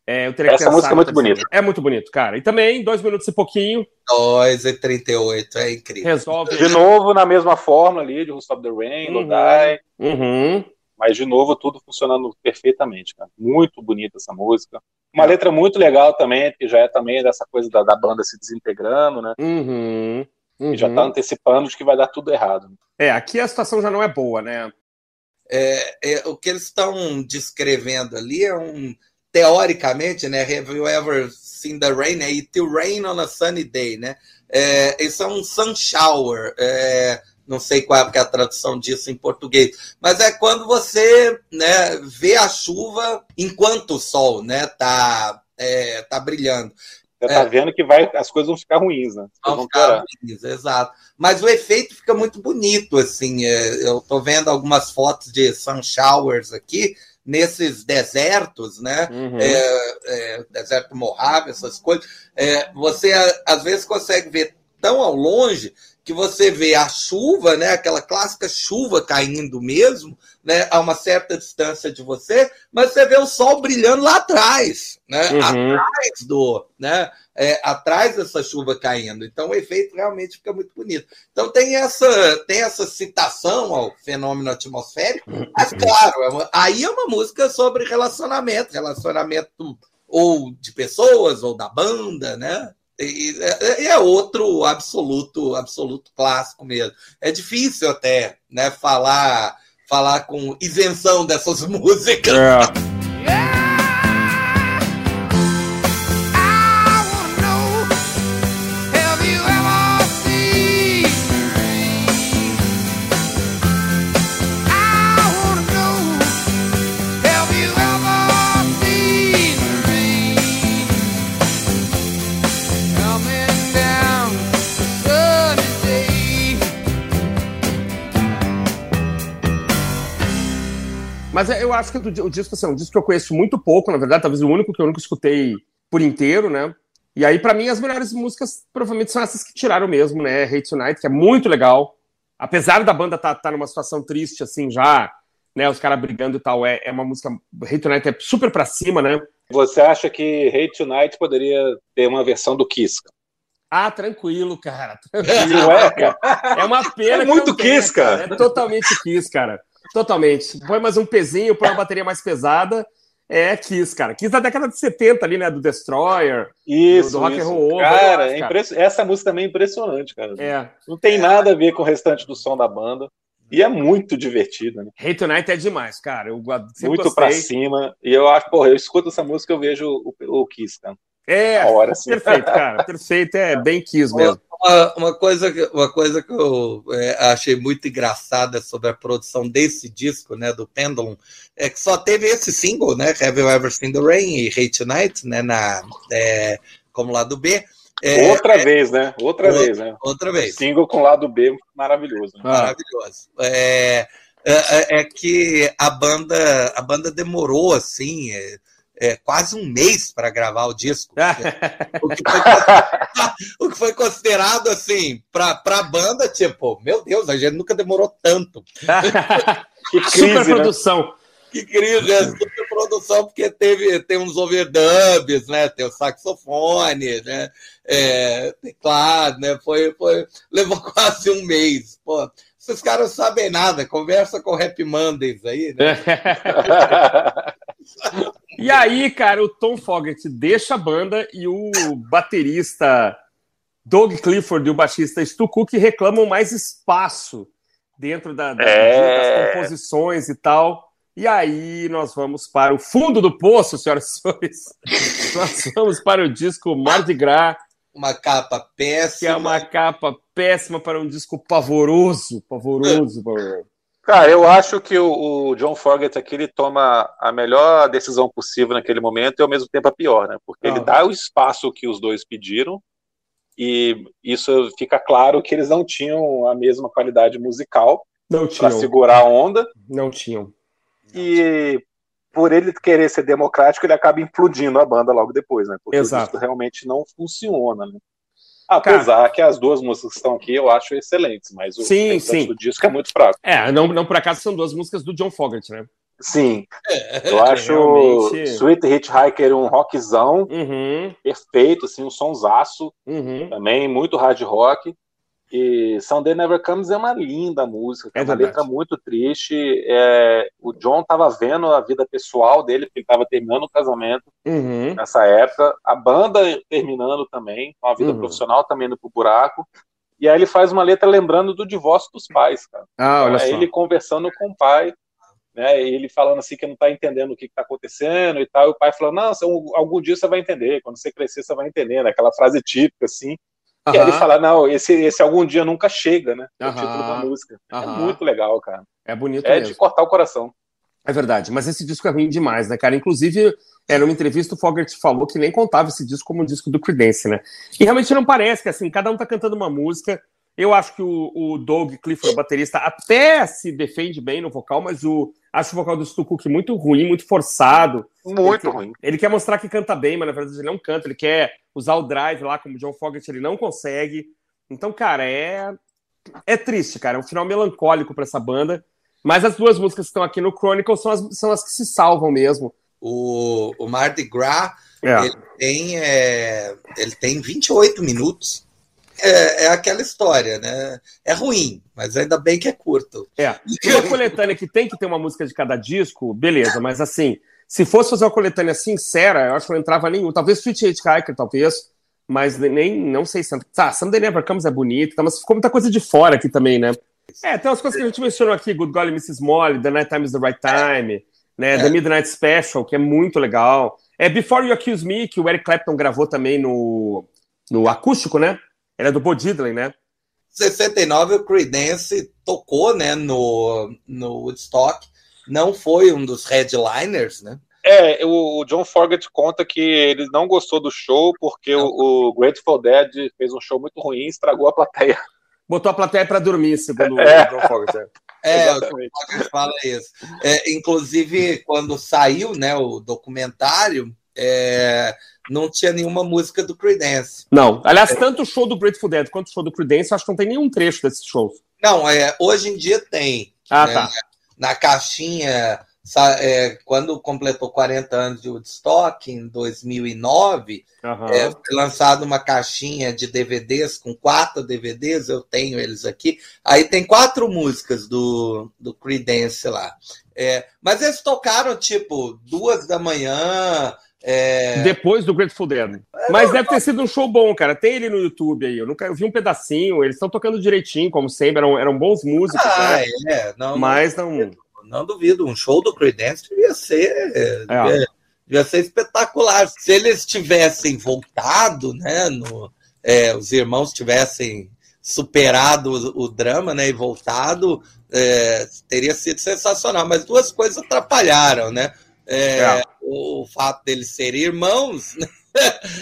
[SPEAKER 2] É, eu teria que
[SPEAKER 1] Essa música é muito bonita.
[SPEAKER 2] É muito bonito, cara. E também, dois minutos e pouquinho,
[SPEAKER 3] 2 e 38, é incrível.
[SPEAKER 2] resolve.
[SPEAKER 1] De novo, na mesma fórmula ali, de Who Stop the Rain,
[SPEAKER 2] Uhum.
[SPEAKER 1] Lodai,
[SPEAKER 2] Uhum.
[SPEAKER 1] mas de novo tudo funcionando perfeitamente, cara. Muito bonita essa música. Uma
[SPEAKER 2] É.
[SPEAKER 1] letra muito legal também, que já é também dessa coisa da, da banda se desintegrando, né?
[SPEAKER 2] Uhum.
[SPEAKER 1] E já
[SPEAKER 2] uhum.
[SPEAKER 1] tá antecipando de que vai dar tudo errado.
[SPEAKER 2] É, aqui a situação já não é boa, né?
[SPEAKER 3] É, é, o que eles estão descrevendo ali é um, teoricamente, né? Have you ever seen the rain? É It rain on a sunny day, né? É, isso é um sun shower. é, não sei qual é a tradução disso em português, mas é quando você né, vê a chuva enquanto o sol né, tá, é, tá brilhando.
[SPEAKER 1] Você tá vendo que vai, as coisas vão ficar ruins, né?
[SPEAKER 3] Vão
[SPEAKER 1] vão
[SPEAKER 3] ficar
[SPEAKER 1] piorar.
[SPEAKER 3] ruins, exato. Mas o efeito fica muito bonito, assim. é, Eu tô vendo algumas fotos de sun showers aqui, nesses desertos, né?
[SPEAKER 2] Uhum.
[SPEAKER 3] É, é, deserto Mojave, essas coisas. É, você, às vezes, consegue ver tão ao longe que você vê a chuva, né? Aquela clássica chuva caindo mesmo, né? A uma certa distância de você, mas você vê o sol brilhando lá atrás, né?
[SPEAKER 2] Uhum.
[SPEAKER 3] atrás do, né? É, atrás dessa chuva caindo. Então o efeito realmente fica muito bonito. Então tem essa, tem essa citação ao fenômeno atmosférico, mas claro, é uma- aí é uma música sobre relacionamento, relacionamento ou de pessoas ou da banda, né? E é, é outro absoluto, absoluto clássico mesmo. É difícil até, né, falar falar com isenção dessas músicas.
[SPEAKER 2] É. eu acho que o, disco assim, é um disco que eu conheço muito pouco, na verdade, talvez o único que eu nunca escutei por inteiro, né? E aí, para mim, as melhores músicas provavelmente são essas que tiraram mesmo, né? Hate Tonight, que é muito legal. Apesar da banda estar tá, tá numa situação triste, assim, já, né? Os caras brigando e tal, é, é uma música. Hate Tonight é super pra cima, né?
[SPEAKER 1] Você acha que Hate Tonight poderia ter uma versão do Kiss?
[SPEAKER 2] Ah, tranquilo, cara.
[SPEAKER 1] Não é, cara?
[SPEAKER 2] É uma pena.
[SPEAKER 1] É muito
[SPEAKER 2] tenha,
[SPEAKER 1] Kiss, cara.
[SPEAKER 2] É totalmente Kiss, cara. Totalmente. Põe mais um pezinho, põe uma bateria mais pesada. É Kiss, cara. Kiss da década de 70 ali, né? Do Destroyer.
[SPEAKER 1] Isso,
[SPEAKER 2] do Rock
[SPEAKER 1] isso.
[SPEAKER 2] and Roll Over,
[SPEAKER 1] Cara, é
[SPEAKER 2] cara.
[SPEAKER 1] essa música também é impressionante, cara.
[SPEAKER 2] É.
[SPEAKER 1] Não tem nada a ver com o restante do som da banda. E é muito divertida, né?
[SPEAKER 2] Hate Tonight é demais, cara. Eu sempre
[SPEAKER 1] muito
[SPEAKER 2] gostei.
[SPEAKER 1] pra cima. E eu acho, porra, eu escuto essa música eu vejo o, o Kiss, cara.
[SPEAKER 2] É,
[SPEAKER 1] A hora, assim.
[SPEAKER 2] perfeito, cara. Perfeito, é bem Kiss mesmo.
[SPEAKER 3] Uma, uma coisa, que- uma coisa que eu é, achei muito engraçada sobre a produção desse disco, né, do Pendulum, é que só teve esse single, né, Have You Ever Seen the Rain e Hate Tonight, né, na, é, como lado B. É,
[SPEAKER 1] outra vez, né? Outra
[SPEAKER 3] outra-
[SPEAKER 1] vez, né?
[SPEAKER 3] outra vez.
[SPEAKER 1] Single com lado B maravilhoso. Né?
[SPEAKER 2] Ah.
[SPEAKER 3] Maravilhoso. É, é, é que a banda, a banda demorou assim é, quase um mês para gravar o disco. o, que foi, o que foi considerado assim para a banda, tipo, meu Deus, a gente nunca demorou tanto.
[SPEAKER 1] Que crise,
[SPEAKER 2] Super
[SPEAKER 1] né?
[SPEAKER 2] produção.
[SPEAKER 3] Que crise, é super produção, porque teve tem uns overdubs, né? Tem o saxofone, né? É, teclado, né? Foi, foi, levou quase um mês. Pô, esses caras não sabem nada, conversa com o Happy Mondays aí, né?
[SPEAKER 2] E aí, cara, o Tom Fogerty deixa a banda e o baterista Doug Clifford e o baixista Stu Cook reclamam mais espaço dentro da, da-
[SPEAKER 1] É.
[SPEAKER 2] das composições e tal. E aí nós vamos para o fundo do poço, senhoras e senhores. nós vamos para o disco Mardi Gras,
[SPEAKER 3] Uma capa
[SPEAKER 2] que
[SPEAKER 3] péssima.
[SPEAKER 2] é uma capa péssima para um disco pavoroso, pavoroso, pavoroso.
[SPEAKER 1] Cara, eu acho que o, o John Fogerty aqui ele toma a melhor decisão possível naquele momento e ao mesmo tempo a pior, né? Porque ele
[SPEAKER 2] Ah.
[SPEAKER 1] dá o espaço que os dois pediram e isso fica claro que eles não tinham a mesma qualidade musical para segurar a onda
[SPEAKER 2] não tinham.
[SPEAKER 1] e por ele querer ser democrático ele acaba implodindo a banda logo depois, né? Porque
[SPEAKER 2] Exato.
[SPEAKER 1] o disco realmente não funciona, né? Apesar que as duas músicas que estão aqui eu acho excelentes, mas o
[SPEAKER 2] Sim, sim.
[SPEAKER 1] do disco é muito fraco.
[SPEAKER 2] É, não, não por acaso são duas músicas do John Fogerty, né?
[SPEAKER 1] Sim, eu acho
[SPEAKER 2] realmente-
[SPEAKER 1] Sweet Hitchhiker um rockzão
[SPEAKER 2] Uhum,
[SPEAKER 1] perfeito, assim, um sonsaço
[SPEAKER 2] uhum.
[SPEAKER 1] também, muito hard rock. E Sunday Never Comes é uma linda música,
[SPEAKER 2] É
[SPEAKER 1] é uma letra muito triste. É, o John estava vendo a vida pessoal dele, porque ele estava terminando o casamento
[SPEAKER 2] Uhum.
[SPEAKER 1] nessa época, a banda terminando também, a vida
[SPEAKER 2] Uhum.
[SPEAKER 1] profissional também indo pro buraco. E aí ele faz uma letra lembrando do divórcio dos pais, cara.
[SPEAKER 2] Ah, olha
[SPEAKER 1] É
[SPEAKER 2] só.
[SPEAKER 1] ele conversando com o pai, né? Ele falando assim que não tá entendendo o que, que tá acontecendo e tal. E o pai falando, não, algum dia você vai entender, quando você crescer você vai entender, né? Aquela frase típica, assim. E aí ele fala, não, esse, esse algum dia nunca chega, né? É o
[SPEAKER 2] Aham.
[SPEAKER 1] título da música. É
[SPEAKER 2] aham.
[SPEAKER 1] muito legal, cara.
[SPEAKER 2] É bonito
[SPEAKER 1] É
[SPEAKER 2] mesmo.
[SPEAKER 1] de cortar o coração.
[SPEAKER 2] É verdade, mas esse disco é ruim demais, né, cara? Inclusive, é, numa entrevista o Fogerty falou que nem contava esse disco como um disco do Creedence, né? E realmente não parece que, assim, cada um tá cantando uma música. Eu acho que o, o Doug Clifford, o baterista, até se defende bem no vocal, mas o acho o vocal do Stu Cook muito ruim, muito forçado.
[SPEAKER 1] Muito
[SPEAKER 2] Ele-
[SPEAKER 1] ruim.
[SPEAKER 2] Ele quer mostrar que canta bem, mas na verdade ele não canta, ele quer usar o drive lá, como o John Fogerty, ele não consegue. Então, cara, é é triste, cara, é um final melancólico pra essa banda. Mas as duas músicas que estão aqui no Chronicle são as, são as que se salvam mesmo.
[SPEAKER 3] O, o Mardi Gras
[SPEAKER 2] É.
[SPEAKER 3] ele tem, é, ele tem 28 minutos. É, é aquela história, né? É ruim, mas ainda bem que é curto.
[SPEAKER 2] É. Uma coletânea que tem que ter uma música de cada disco, beleza, mas assim, se fosse fazer uma coletânea sincera, eu acho que não entrava nenhum. Talvez Sweet Hitchhiker, talvez, mas nem, não sei se. Tá, Sunday Never Comes é bonito, tá, mas ficou muita coisa de fora aqui também, né? É, tem umas coisas que a gente mencionou aqui, Good Golly Mrs. Molly, The Night Time is the Right Time, né? The Midnight Special, que é muito legal. É Before You Accuse Me, que o Eric Clapton gravou também no, no acústico, né? Ele é do Bo Diddley, né?
[SPEAKER 3] 69 o Creedence tocou, né, no, no Woodstock. Não foi um dos headliners, né?
[SPEAKER 1] É, o, o John Fogerty conta que ele não gostou do show porque o, o Grateful Dead fez um show muito ruim e estragou a plateia.
[SPEAKER 2] Botou a plateia pra dormir, segundo
[SPEAKER 1] É.
[SPEAKER 2] o John Fogerty.
[SPEAKER 3] É, o
[SPEAKER 1] Exatamente.
[SPEAKER 3] Fogerty fala isso. É, inclusive, quando saiu né, o documentário, é, não tinha nenhuma música do Creedence.
[SPEAKER 2] Não. Aliás, tanto o show do Grateful Dead quanto o show do Creedence, acho que não tem nenhum trecho desses shows.
[SPEAKER 3] Não, é, hoje em dia tem.
[SPEAKER 2] Ah,
[SPEAKER 3] né,
[SPEAKER 2] tá.
[SPEAKER 3] Na caixinha, é, quando completou 40 anos de Woodstock, em 2009,
[SPEAKER 2] Aham.
[SPEAKER 3] É, foi lançado uma caixinha de DVDs com quatro DVDs, eu tenho eles aqui. Aí tem quatro músicas do, do Creedence lá. É, mas eles tocaram tipo duas da manhã. É,
[SPEAKER 2] Depois do Grateful Dead. Mas deve ter sido um show bom, cara. Tem ele no YouTube aí. Eu nunca eu vi um pedacinho. Eles estão tocando direitinho, como sempre. Eram, eram bons músicos,
[SPEAKER 3] ah,
[SPEAKER 2] né?
[SPEAKER 3] é, não,
[SPEAKER 2] Mas não.
[SPEAKER 3] não, não duvido. Um show do Creedence devia ser,
[SPEAKER 2] É.
[SPEAKER 3] devia, devia ser espetacular. Se eles tivessem voltado, né? No, é, os irmãos tivessem superado o, o drama, né? E voltado, é, teria sido sensacional. Mas duas coisas atrapalharam, né? É,
[SPEAKER 2] É.
[SPEAKER 3] O fato deles serem irmãos, né?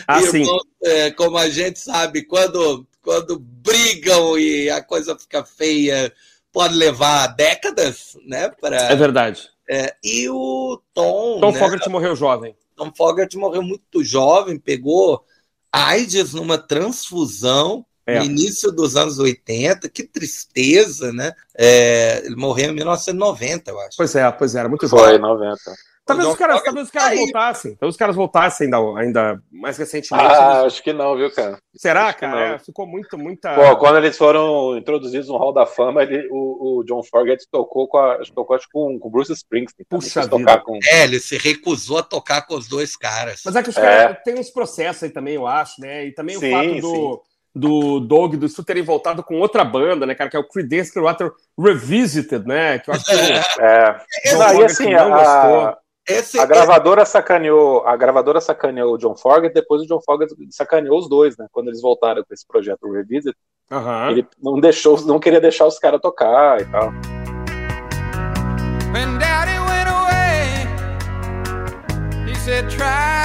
[SPEAKER 2] Ah, sim.
[SPEAKER 3] irmãos é, como a gente sabe, quando, quando brigam e a coisa fica feia, pode levar décadas, né? Pra,
[SPEAKER 2] É verdade.
[SPEAKER 3] é, e o Tom,
[SPEAKER 2] Tom
[SPEAKER 3] né?
[SPEAKER 2] Fogerty morreu jovem.
[SPEAKER 3] Tom Fogerty morreu muito jovem, pegou AIDS numa transfusão
[SPEAKER 2] É.
[SPEAKER 3] no início dos anos 80. Que tristeza, né? É, ele morreu em 1990, eu acho.
[SPEAKER 2] Pois é, pois é, era muito
[SPEAKER 1] Foi,
[SPEAKER 2] jovem.
[SPEAKER 1] 90.
[SPEAKER 2] Talvez os caras, talvez os caras voltassem. Talvez os caras voltassem ainda, ainda mais recentemente.
[SPEAKER 1] Ah, acho que não, viu, cara?
[SPEAKER 2] Será,
[SPEAKER 1] acho
[SPEAKER 2] cara? É, ficou muito, muita.
[SPEAKER 1] Pô, quando eles foram introduzidos no Hall da Fama, ele, o, o John Fogerty tocou com a, tocou acho, com, com o Bruce Springsteen.
[SPEAKER 2] Puxa vida.
[SPEAKER 1] com-
[SPEAKER 3] É, ele se recusou a tocar com os dois caras.
[SPEAKER 2] Mas é que os
[SPEAKER 1] É.
[SPEAKER 2] caras têm uns processos aí também, eu acho, né? E também
[SPEAKER 1] Sim,
[SPEAKER 2] o fato do, do Doug do Stu terem voltado com outra banda, né, cara? Que é o Creedence Clearwater Revisited, né? Que eu acho que
[SPEAKER 1] É.
[SPEAKER 2] John
[SPEAKER 1] Não, e assim,
[SPEAKER 2] não
[SPEAKER 1] a,
[SPEAKER 2] gostou.
[SPEAKER 3] Esse,
[SPEAKER 1] a gravadora sacaneou, a gravadora sacaneou o John Fogerty, depois o John Fogerty sacaneou os dois, né? Quando eles voltaram com esse projeto Revisit,
[SPEAKER 2] Aham.
[SPEAKER 1] ele não deixou, não queria deixar os caras tocar e tal.
[SPEAKER 4] When Daddy went away, he said, Try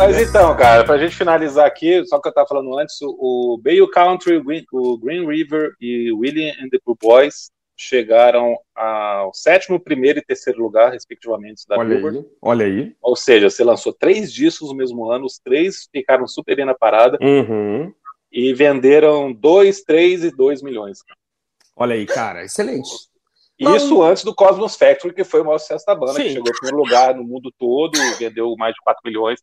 [SPEAKER 1] Mas então, cara, pra gente finalizar aqui, só que eu tava falando antes, o, Bayou Country, o Green- River e William and the Poor Boys chegaram ao sétimo, primeiro e terceiro lugar, respectivamente, da
[SPEAKER 2] Olha
[SPEAKER 1] Billboard.
[SPEAKER 2] aí, olha aí.
[SPEAKER 1] Ou seja, você lançou três discos no mesmo ano, os três ficaram super bem na parada
[SPEAKER 2] Uhum.
[SPEAKER 1] e venderam dois, três e dois milhões.
[SPEAKER 2] Olha aí, cara, excelente.
[SPEAKER 1] Isso antes do Cosmos Factory, que foi o maior sucesso da banda,
[SPEAKER 2] Sim.
[SPEAKER 1] que chegou em primeiro lugar no mundo todo, vendeu mais de 4 milhões.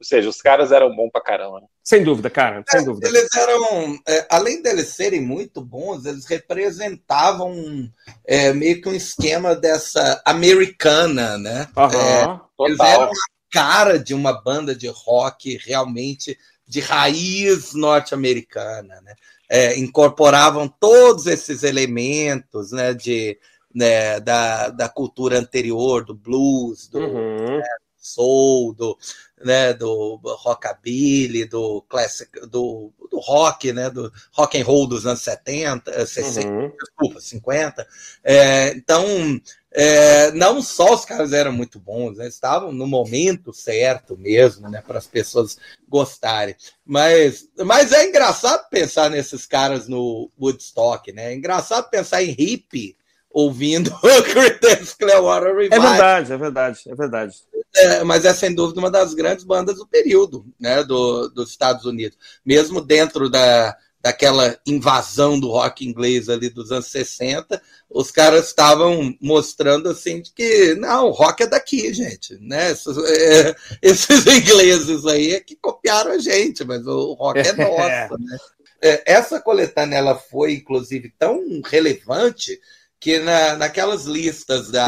[SPEAKER 1] Ou seja, os caras eram bons pra caramba. Né?
[SPEAKER 2] Sem dúvida, cara, sem dúvida.
[SPEAKER 3] Eles eram, é, além deles serem muito bons, eles representavam é, meio que um esquema dessa americana, né?
[SPEAKER 2] Aham.
[SPEAKER 3] Eles
[SPEAKER 1] Total.
[SPEAKER 3] eram a cara de uma banda de rock realmente de raiz norte-americana, né? É, incorporavam todos esses elementos, né, de, né, da, da cultura anterior, do blues, do,
[SPEAKER 2] Uhum.
[SPEAKER 3] Soul, do, né, do rockabilly, do classic, do, do rock, né, do rock and roll dos anos 70, eh, 60,
[SPEAKER 2] Uhum.
[SPEAKER 3] desculpa, 50. É, então, é, não só os caras eram muito bons, né, estavam no momento certo mesmo, né, para as pessoas gostarem. Mas, mas é engraçado pensar nesses caras no Woodstock, né? É engraçado pensar em hippie ouvindo o Creedence Clearwater
[SPEAKER 2] É
[SPEAKER 3] Revival.
[SPEAKER 2] verdade, é verdade, é verdade.
[SPEAKER 3] É, mas é sem dúvida uma das grandes bandas do período, né, do, dos Estados Unidos. Mesmo dentro da, daquela invasão do rock inglês ali dos anos 60, os caras estavam mostrando assim de que não, o rock é daqui, gente, né? Esses, é, esses ingleses aí é que copiaram a gente, mas o rock é nosso, né? É, essa coletânea ela foi inclusive tão relevante que na, naquelas listas da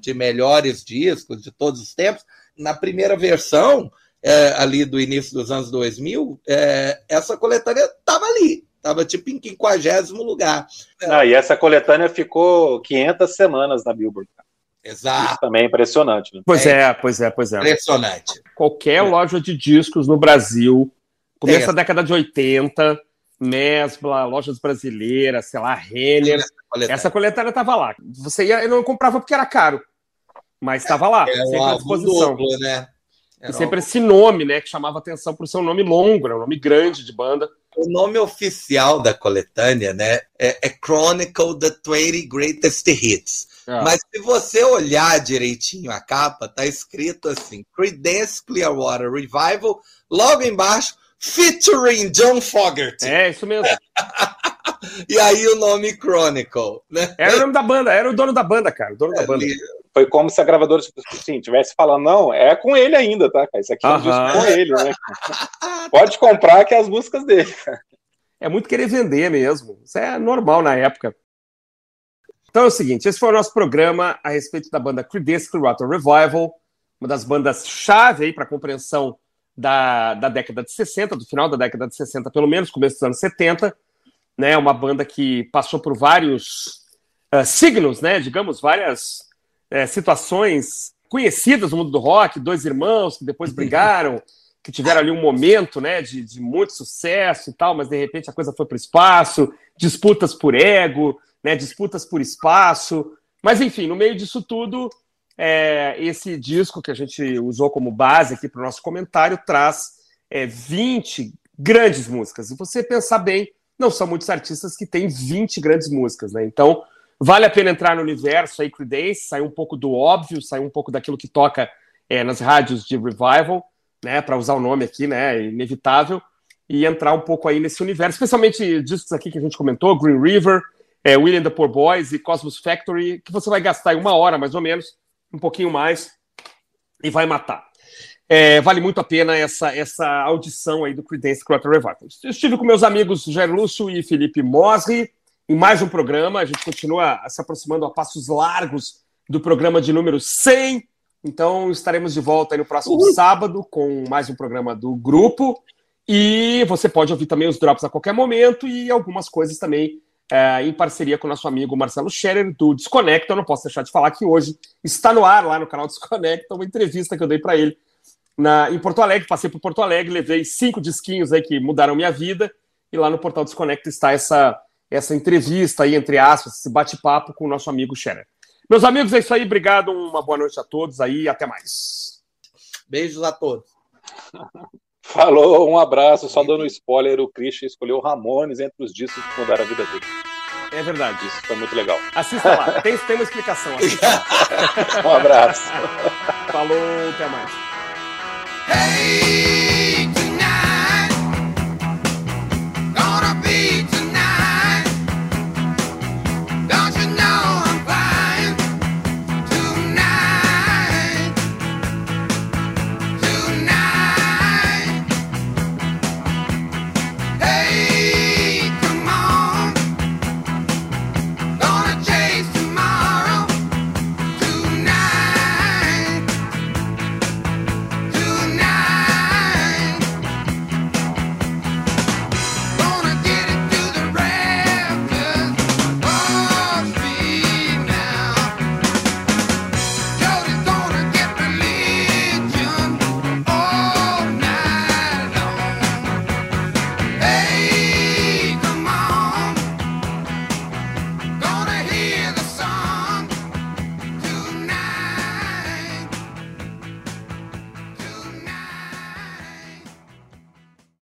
[SPEAKER 3] de melhores discos de todos os tempos, na primeira versão, é, ali do início dos anos 2000, é, essa coletânea estava ali, estava tipo em 50 lugar.
[SPEAKER 1] Não, e essa coletânea ficou 500 semanas na Billboard. cara. Isso
[SPEAKER 3] Exato,
[SPEAKER 1] também é impressionante. Né?
[SPEAKER 2] Pois é, pois é, pois é.
[SPEAKER 3] impressionante.
[SPEAKER 2] Qualquer loja de discos no Brasil Começo
[SPEAKER 3] Tem
[SPEAKER 2] da década de 80, Mesbla, lojas brasileiras, sei lá, Renner.
[SPEAKER 3] Coletânea.
[SPEAKER 2] Essa coletânea tava lá. Você ia, eu não comprava porque era caro, mas estava lá, sempre à disposição.
[SPEAKER 3] duplo, né?
[SPEAKER 2] E
[SPEAKER 3] Era
[SPEAKER 2] sempre esse nome, né, que chamava atenção por ser um nome longo, né, um nome grande de banda.
[SPEAKER 3] O nome oficial da coletânea, né, é, é Chronicle the 20 Greatest Hits.
[SPEAKER 2] É.
[SPEAKER 3] Mas se você olhar direitinho a capa, tá escrito assim: Creedence Clearwater Revival, logo embaixo, featuring John Fogerty.
[SPEAKER 2] É, isso mesmo.
[SPEAKER 3] E aí o nome Chronicle, né?
[SPEAKER 2] Era o nome da banda, era o dono da banda, cara, o dono da banda.
[SPEAKER 1] Foi como se a gravadora assim, tivesse falando, não, é com ele ainda, tá, cara? Isso aqui é um disco com ele, né? Pode comprar que é as músicas dele.
[SPEAKER 2] É muito querer vender mesmo. Isso é normal na época. Então é o seguinte, esse foi o nosso programa a respeito da banda Creedence Clearwater Revival, uma das bandas chave aí para a compreensão da, da década de 60, do final da década de 60 pelo menos, começo dos anos 70, né? Uma banda que passou por vários ah, signos, né? Digamos, várias eh, situações conhecidas no mundo do rock, dois irmãos que depois brigaram, que tiveram ali um momento né, de, de muito sucesso e tal, mas de repente a coisa foi para o espaço, disputas por ego, né, disputas por espaço. Mas enfim, no meio disso tudo, é, esse disco que a gente usou como base aqui para o nosso comentário traz é, 20 grandes músicas. E você pensar bem, não são muitos artistas que têm 20 grandes músicas, né? Então, vale a pena entrar no universo aí, Creedence, sair um pouco do óbvio, sair um pouco daquilo que toca é, nas rádios de revival, né? Para usar o nome aqui, né? Inevitável, e entrar um pouco aí nesse universo, especialmente discos aqui que a gente comentou, Green River, é, William the Poor Boys e Cosmos Factory, que você vai gastar uma hora mais ou menos, um pouquinho mais, e vai matar. É, vale muito a pena essa, essa audição aí do Creedence Clearwater Revival. Eu estive com meus amigos Jair Lúcio e Felipe Mosri em mais um programa. A gente continua se aproximando a passos largos do programa de número 100. Então estaremos de volta aí no próximo sábado com mais um programa do grupo. E você pode ouvir também os drops a qualquer momento e algumas coisas também é, em parceria com o nosso amigo Marcelo Scherer, do Desconecta. Eu não posso deixar de falar que hoje está no ar lá no canal Desconecta uma entrevista que eu dei para ele na, em Porto Alegre. Passei por Porto Alegre, levei cinco disquinhos aí que mudaram minha vida. E lá no portal Desconecta está essa, essa entrevista aí, entre aspas, esse bate-papo com o nosso amigo Scherer. Meus amigos, é isso aí. Obrigado, uma boa noite a todos aí e até mais.
[SPEAKER 3] Beijos a todos.
[SPEAKER 1] Falou, um abraço. Só dando spoiler, o Christian escolheu Ramones entre os discos que mudaram a vida dele.
[SPEAKER 2] É verdade.
[SPEAKER 1] Isso foi muito legal.
[SPEAKER 2] Assista lá. Tem, tem uma explicação.
[SPEAKER 1] Um abraço.
[SPEAKER 2] Falou, até mais.
[SPEAKER 4] Hey,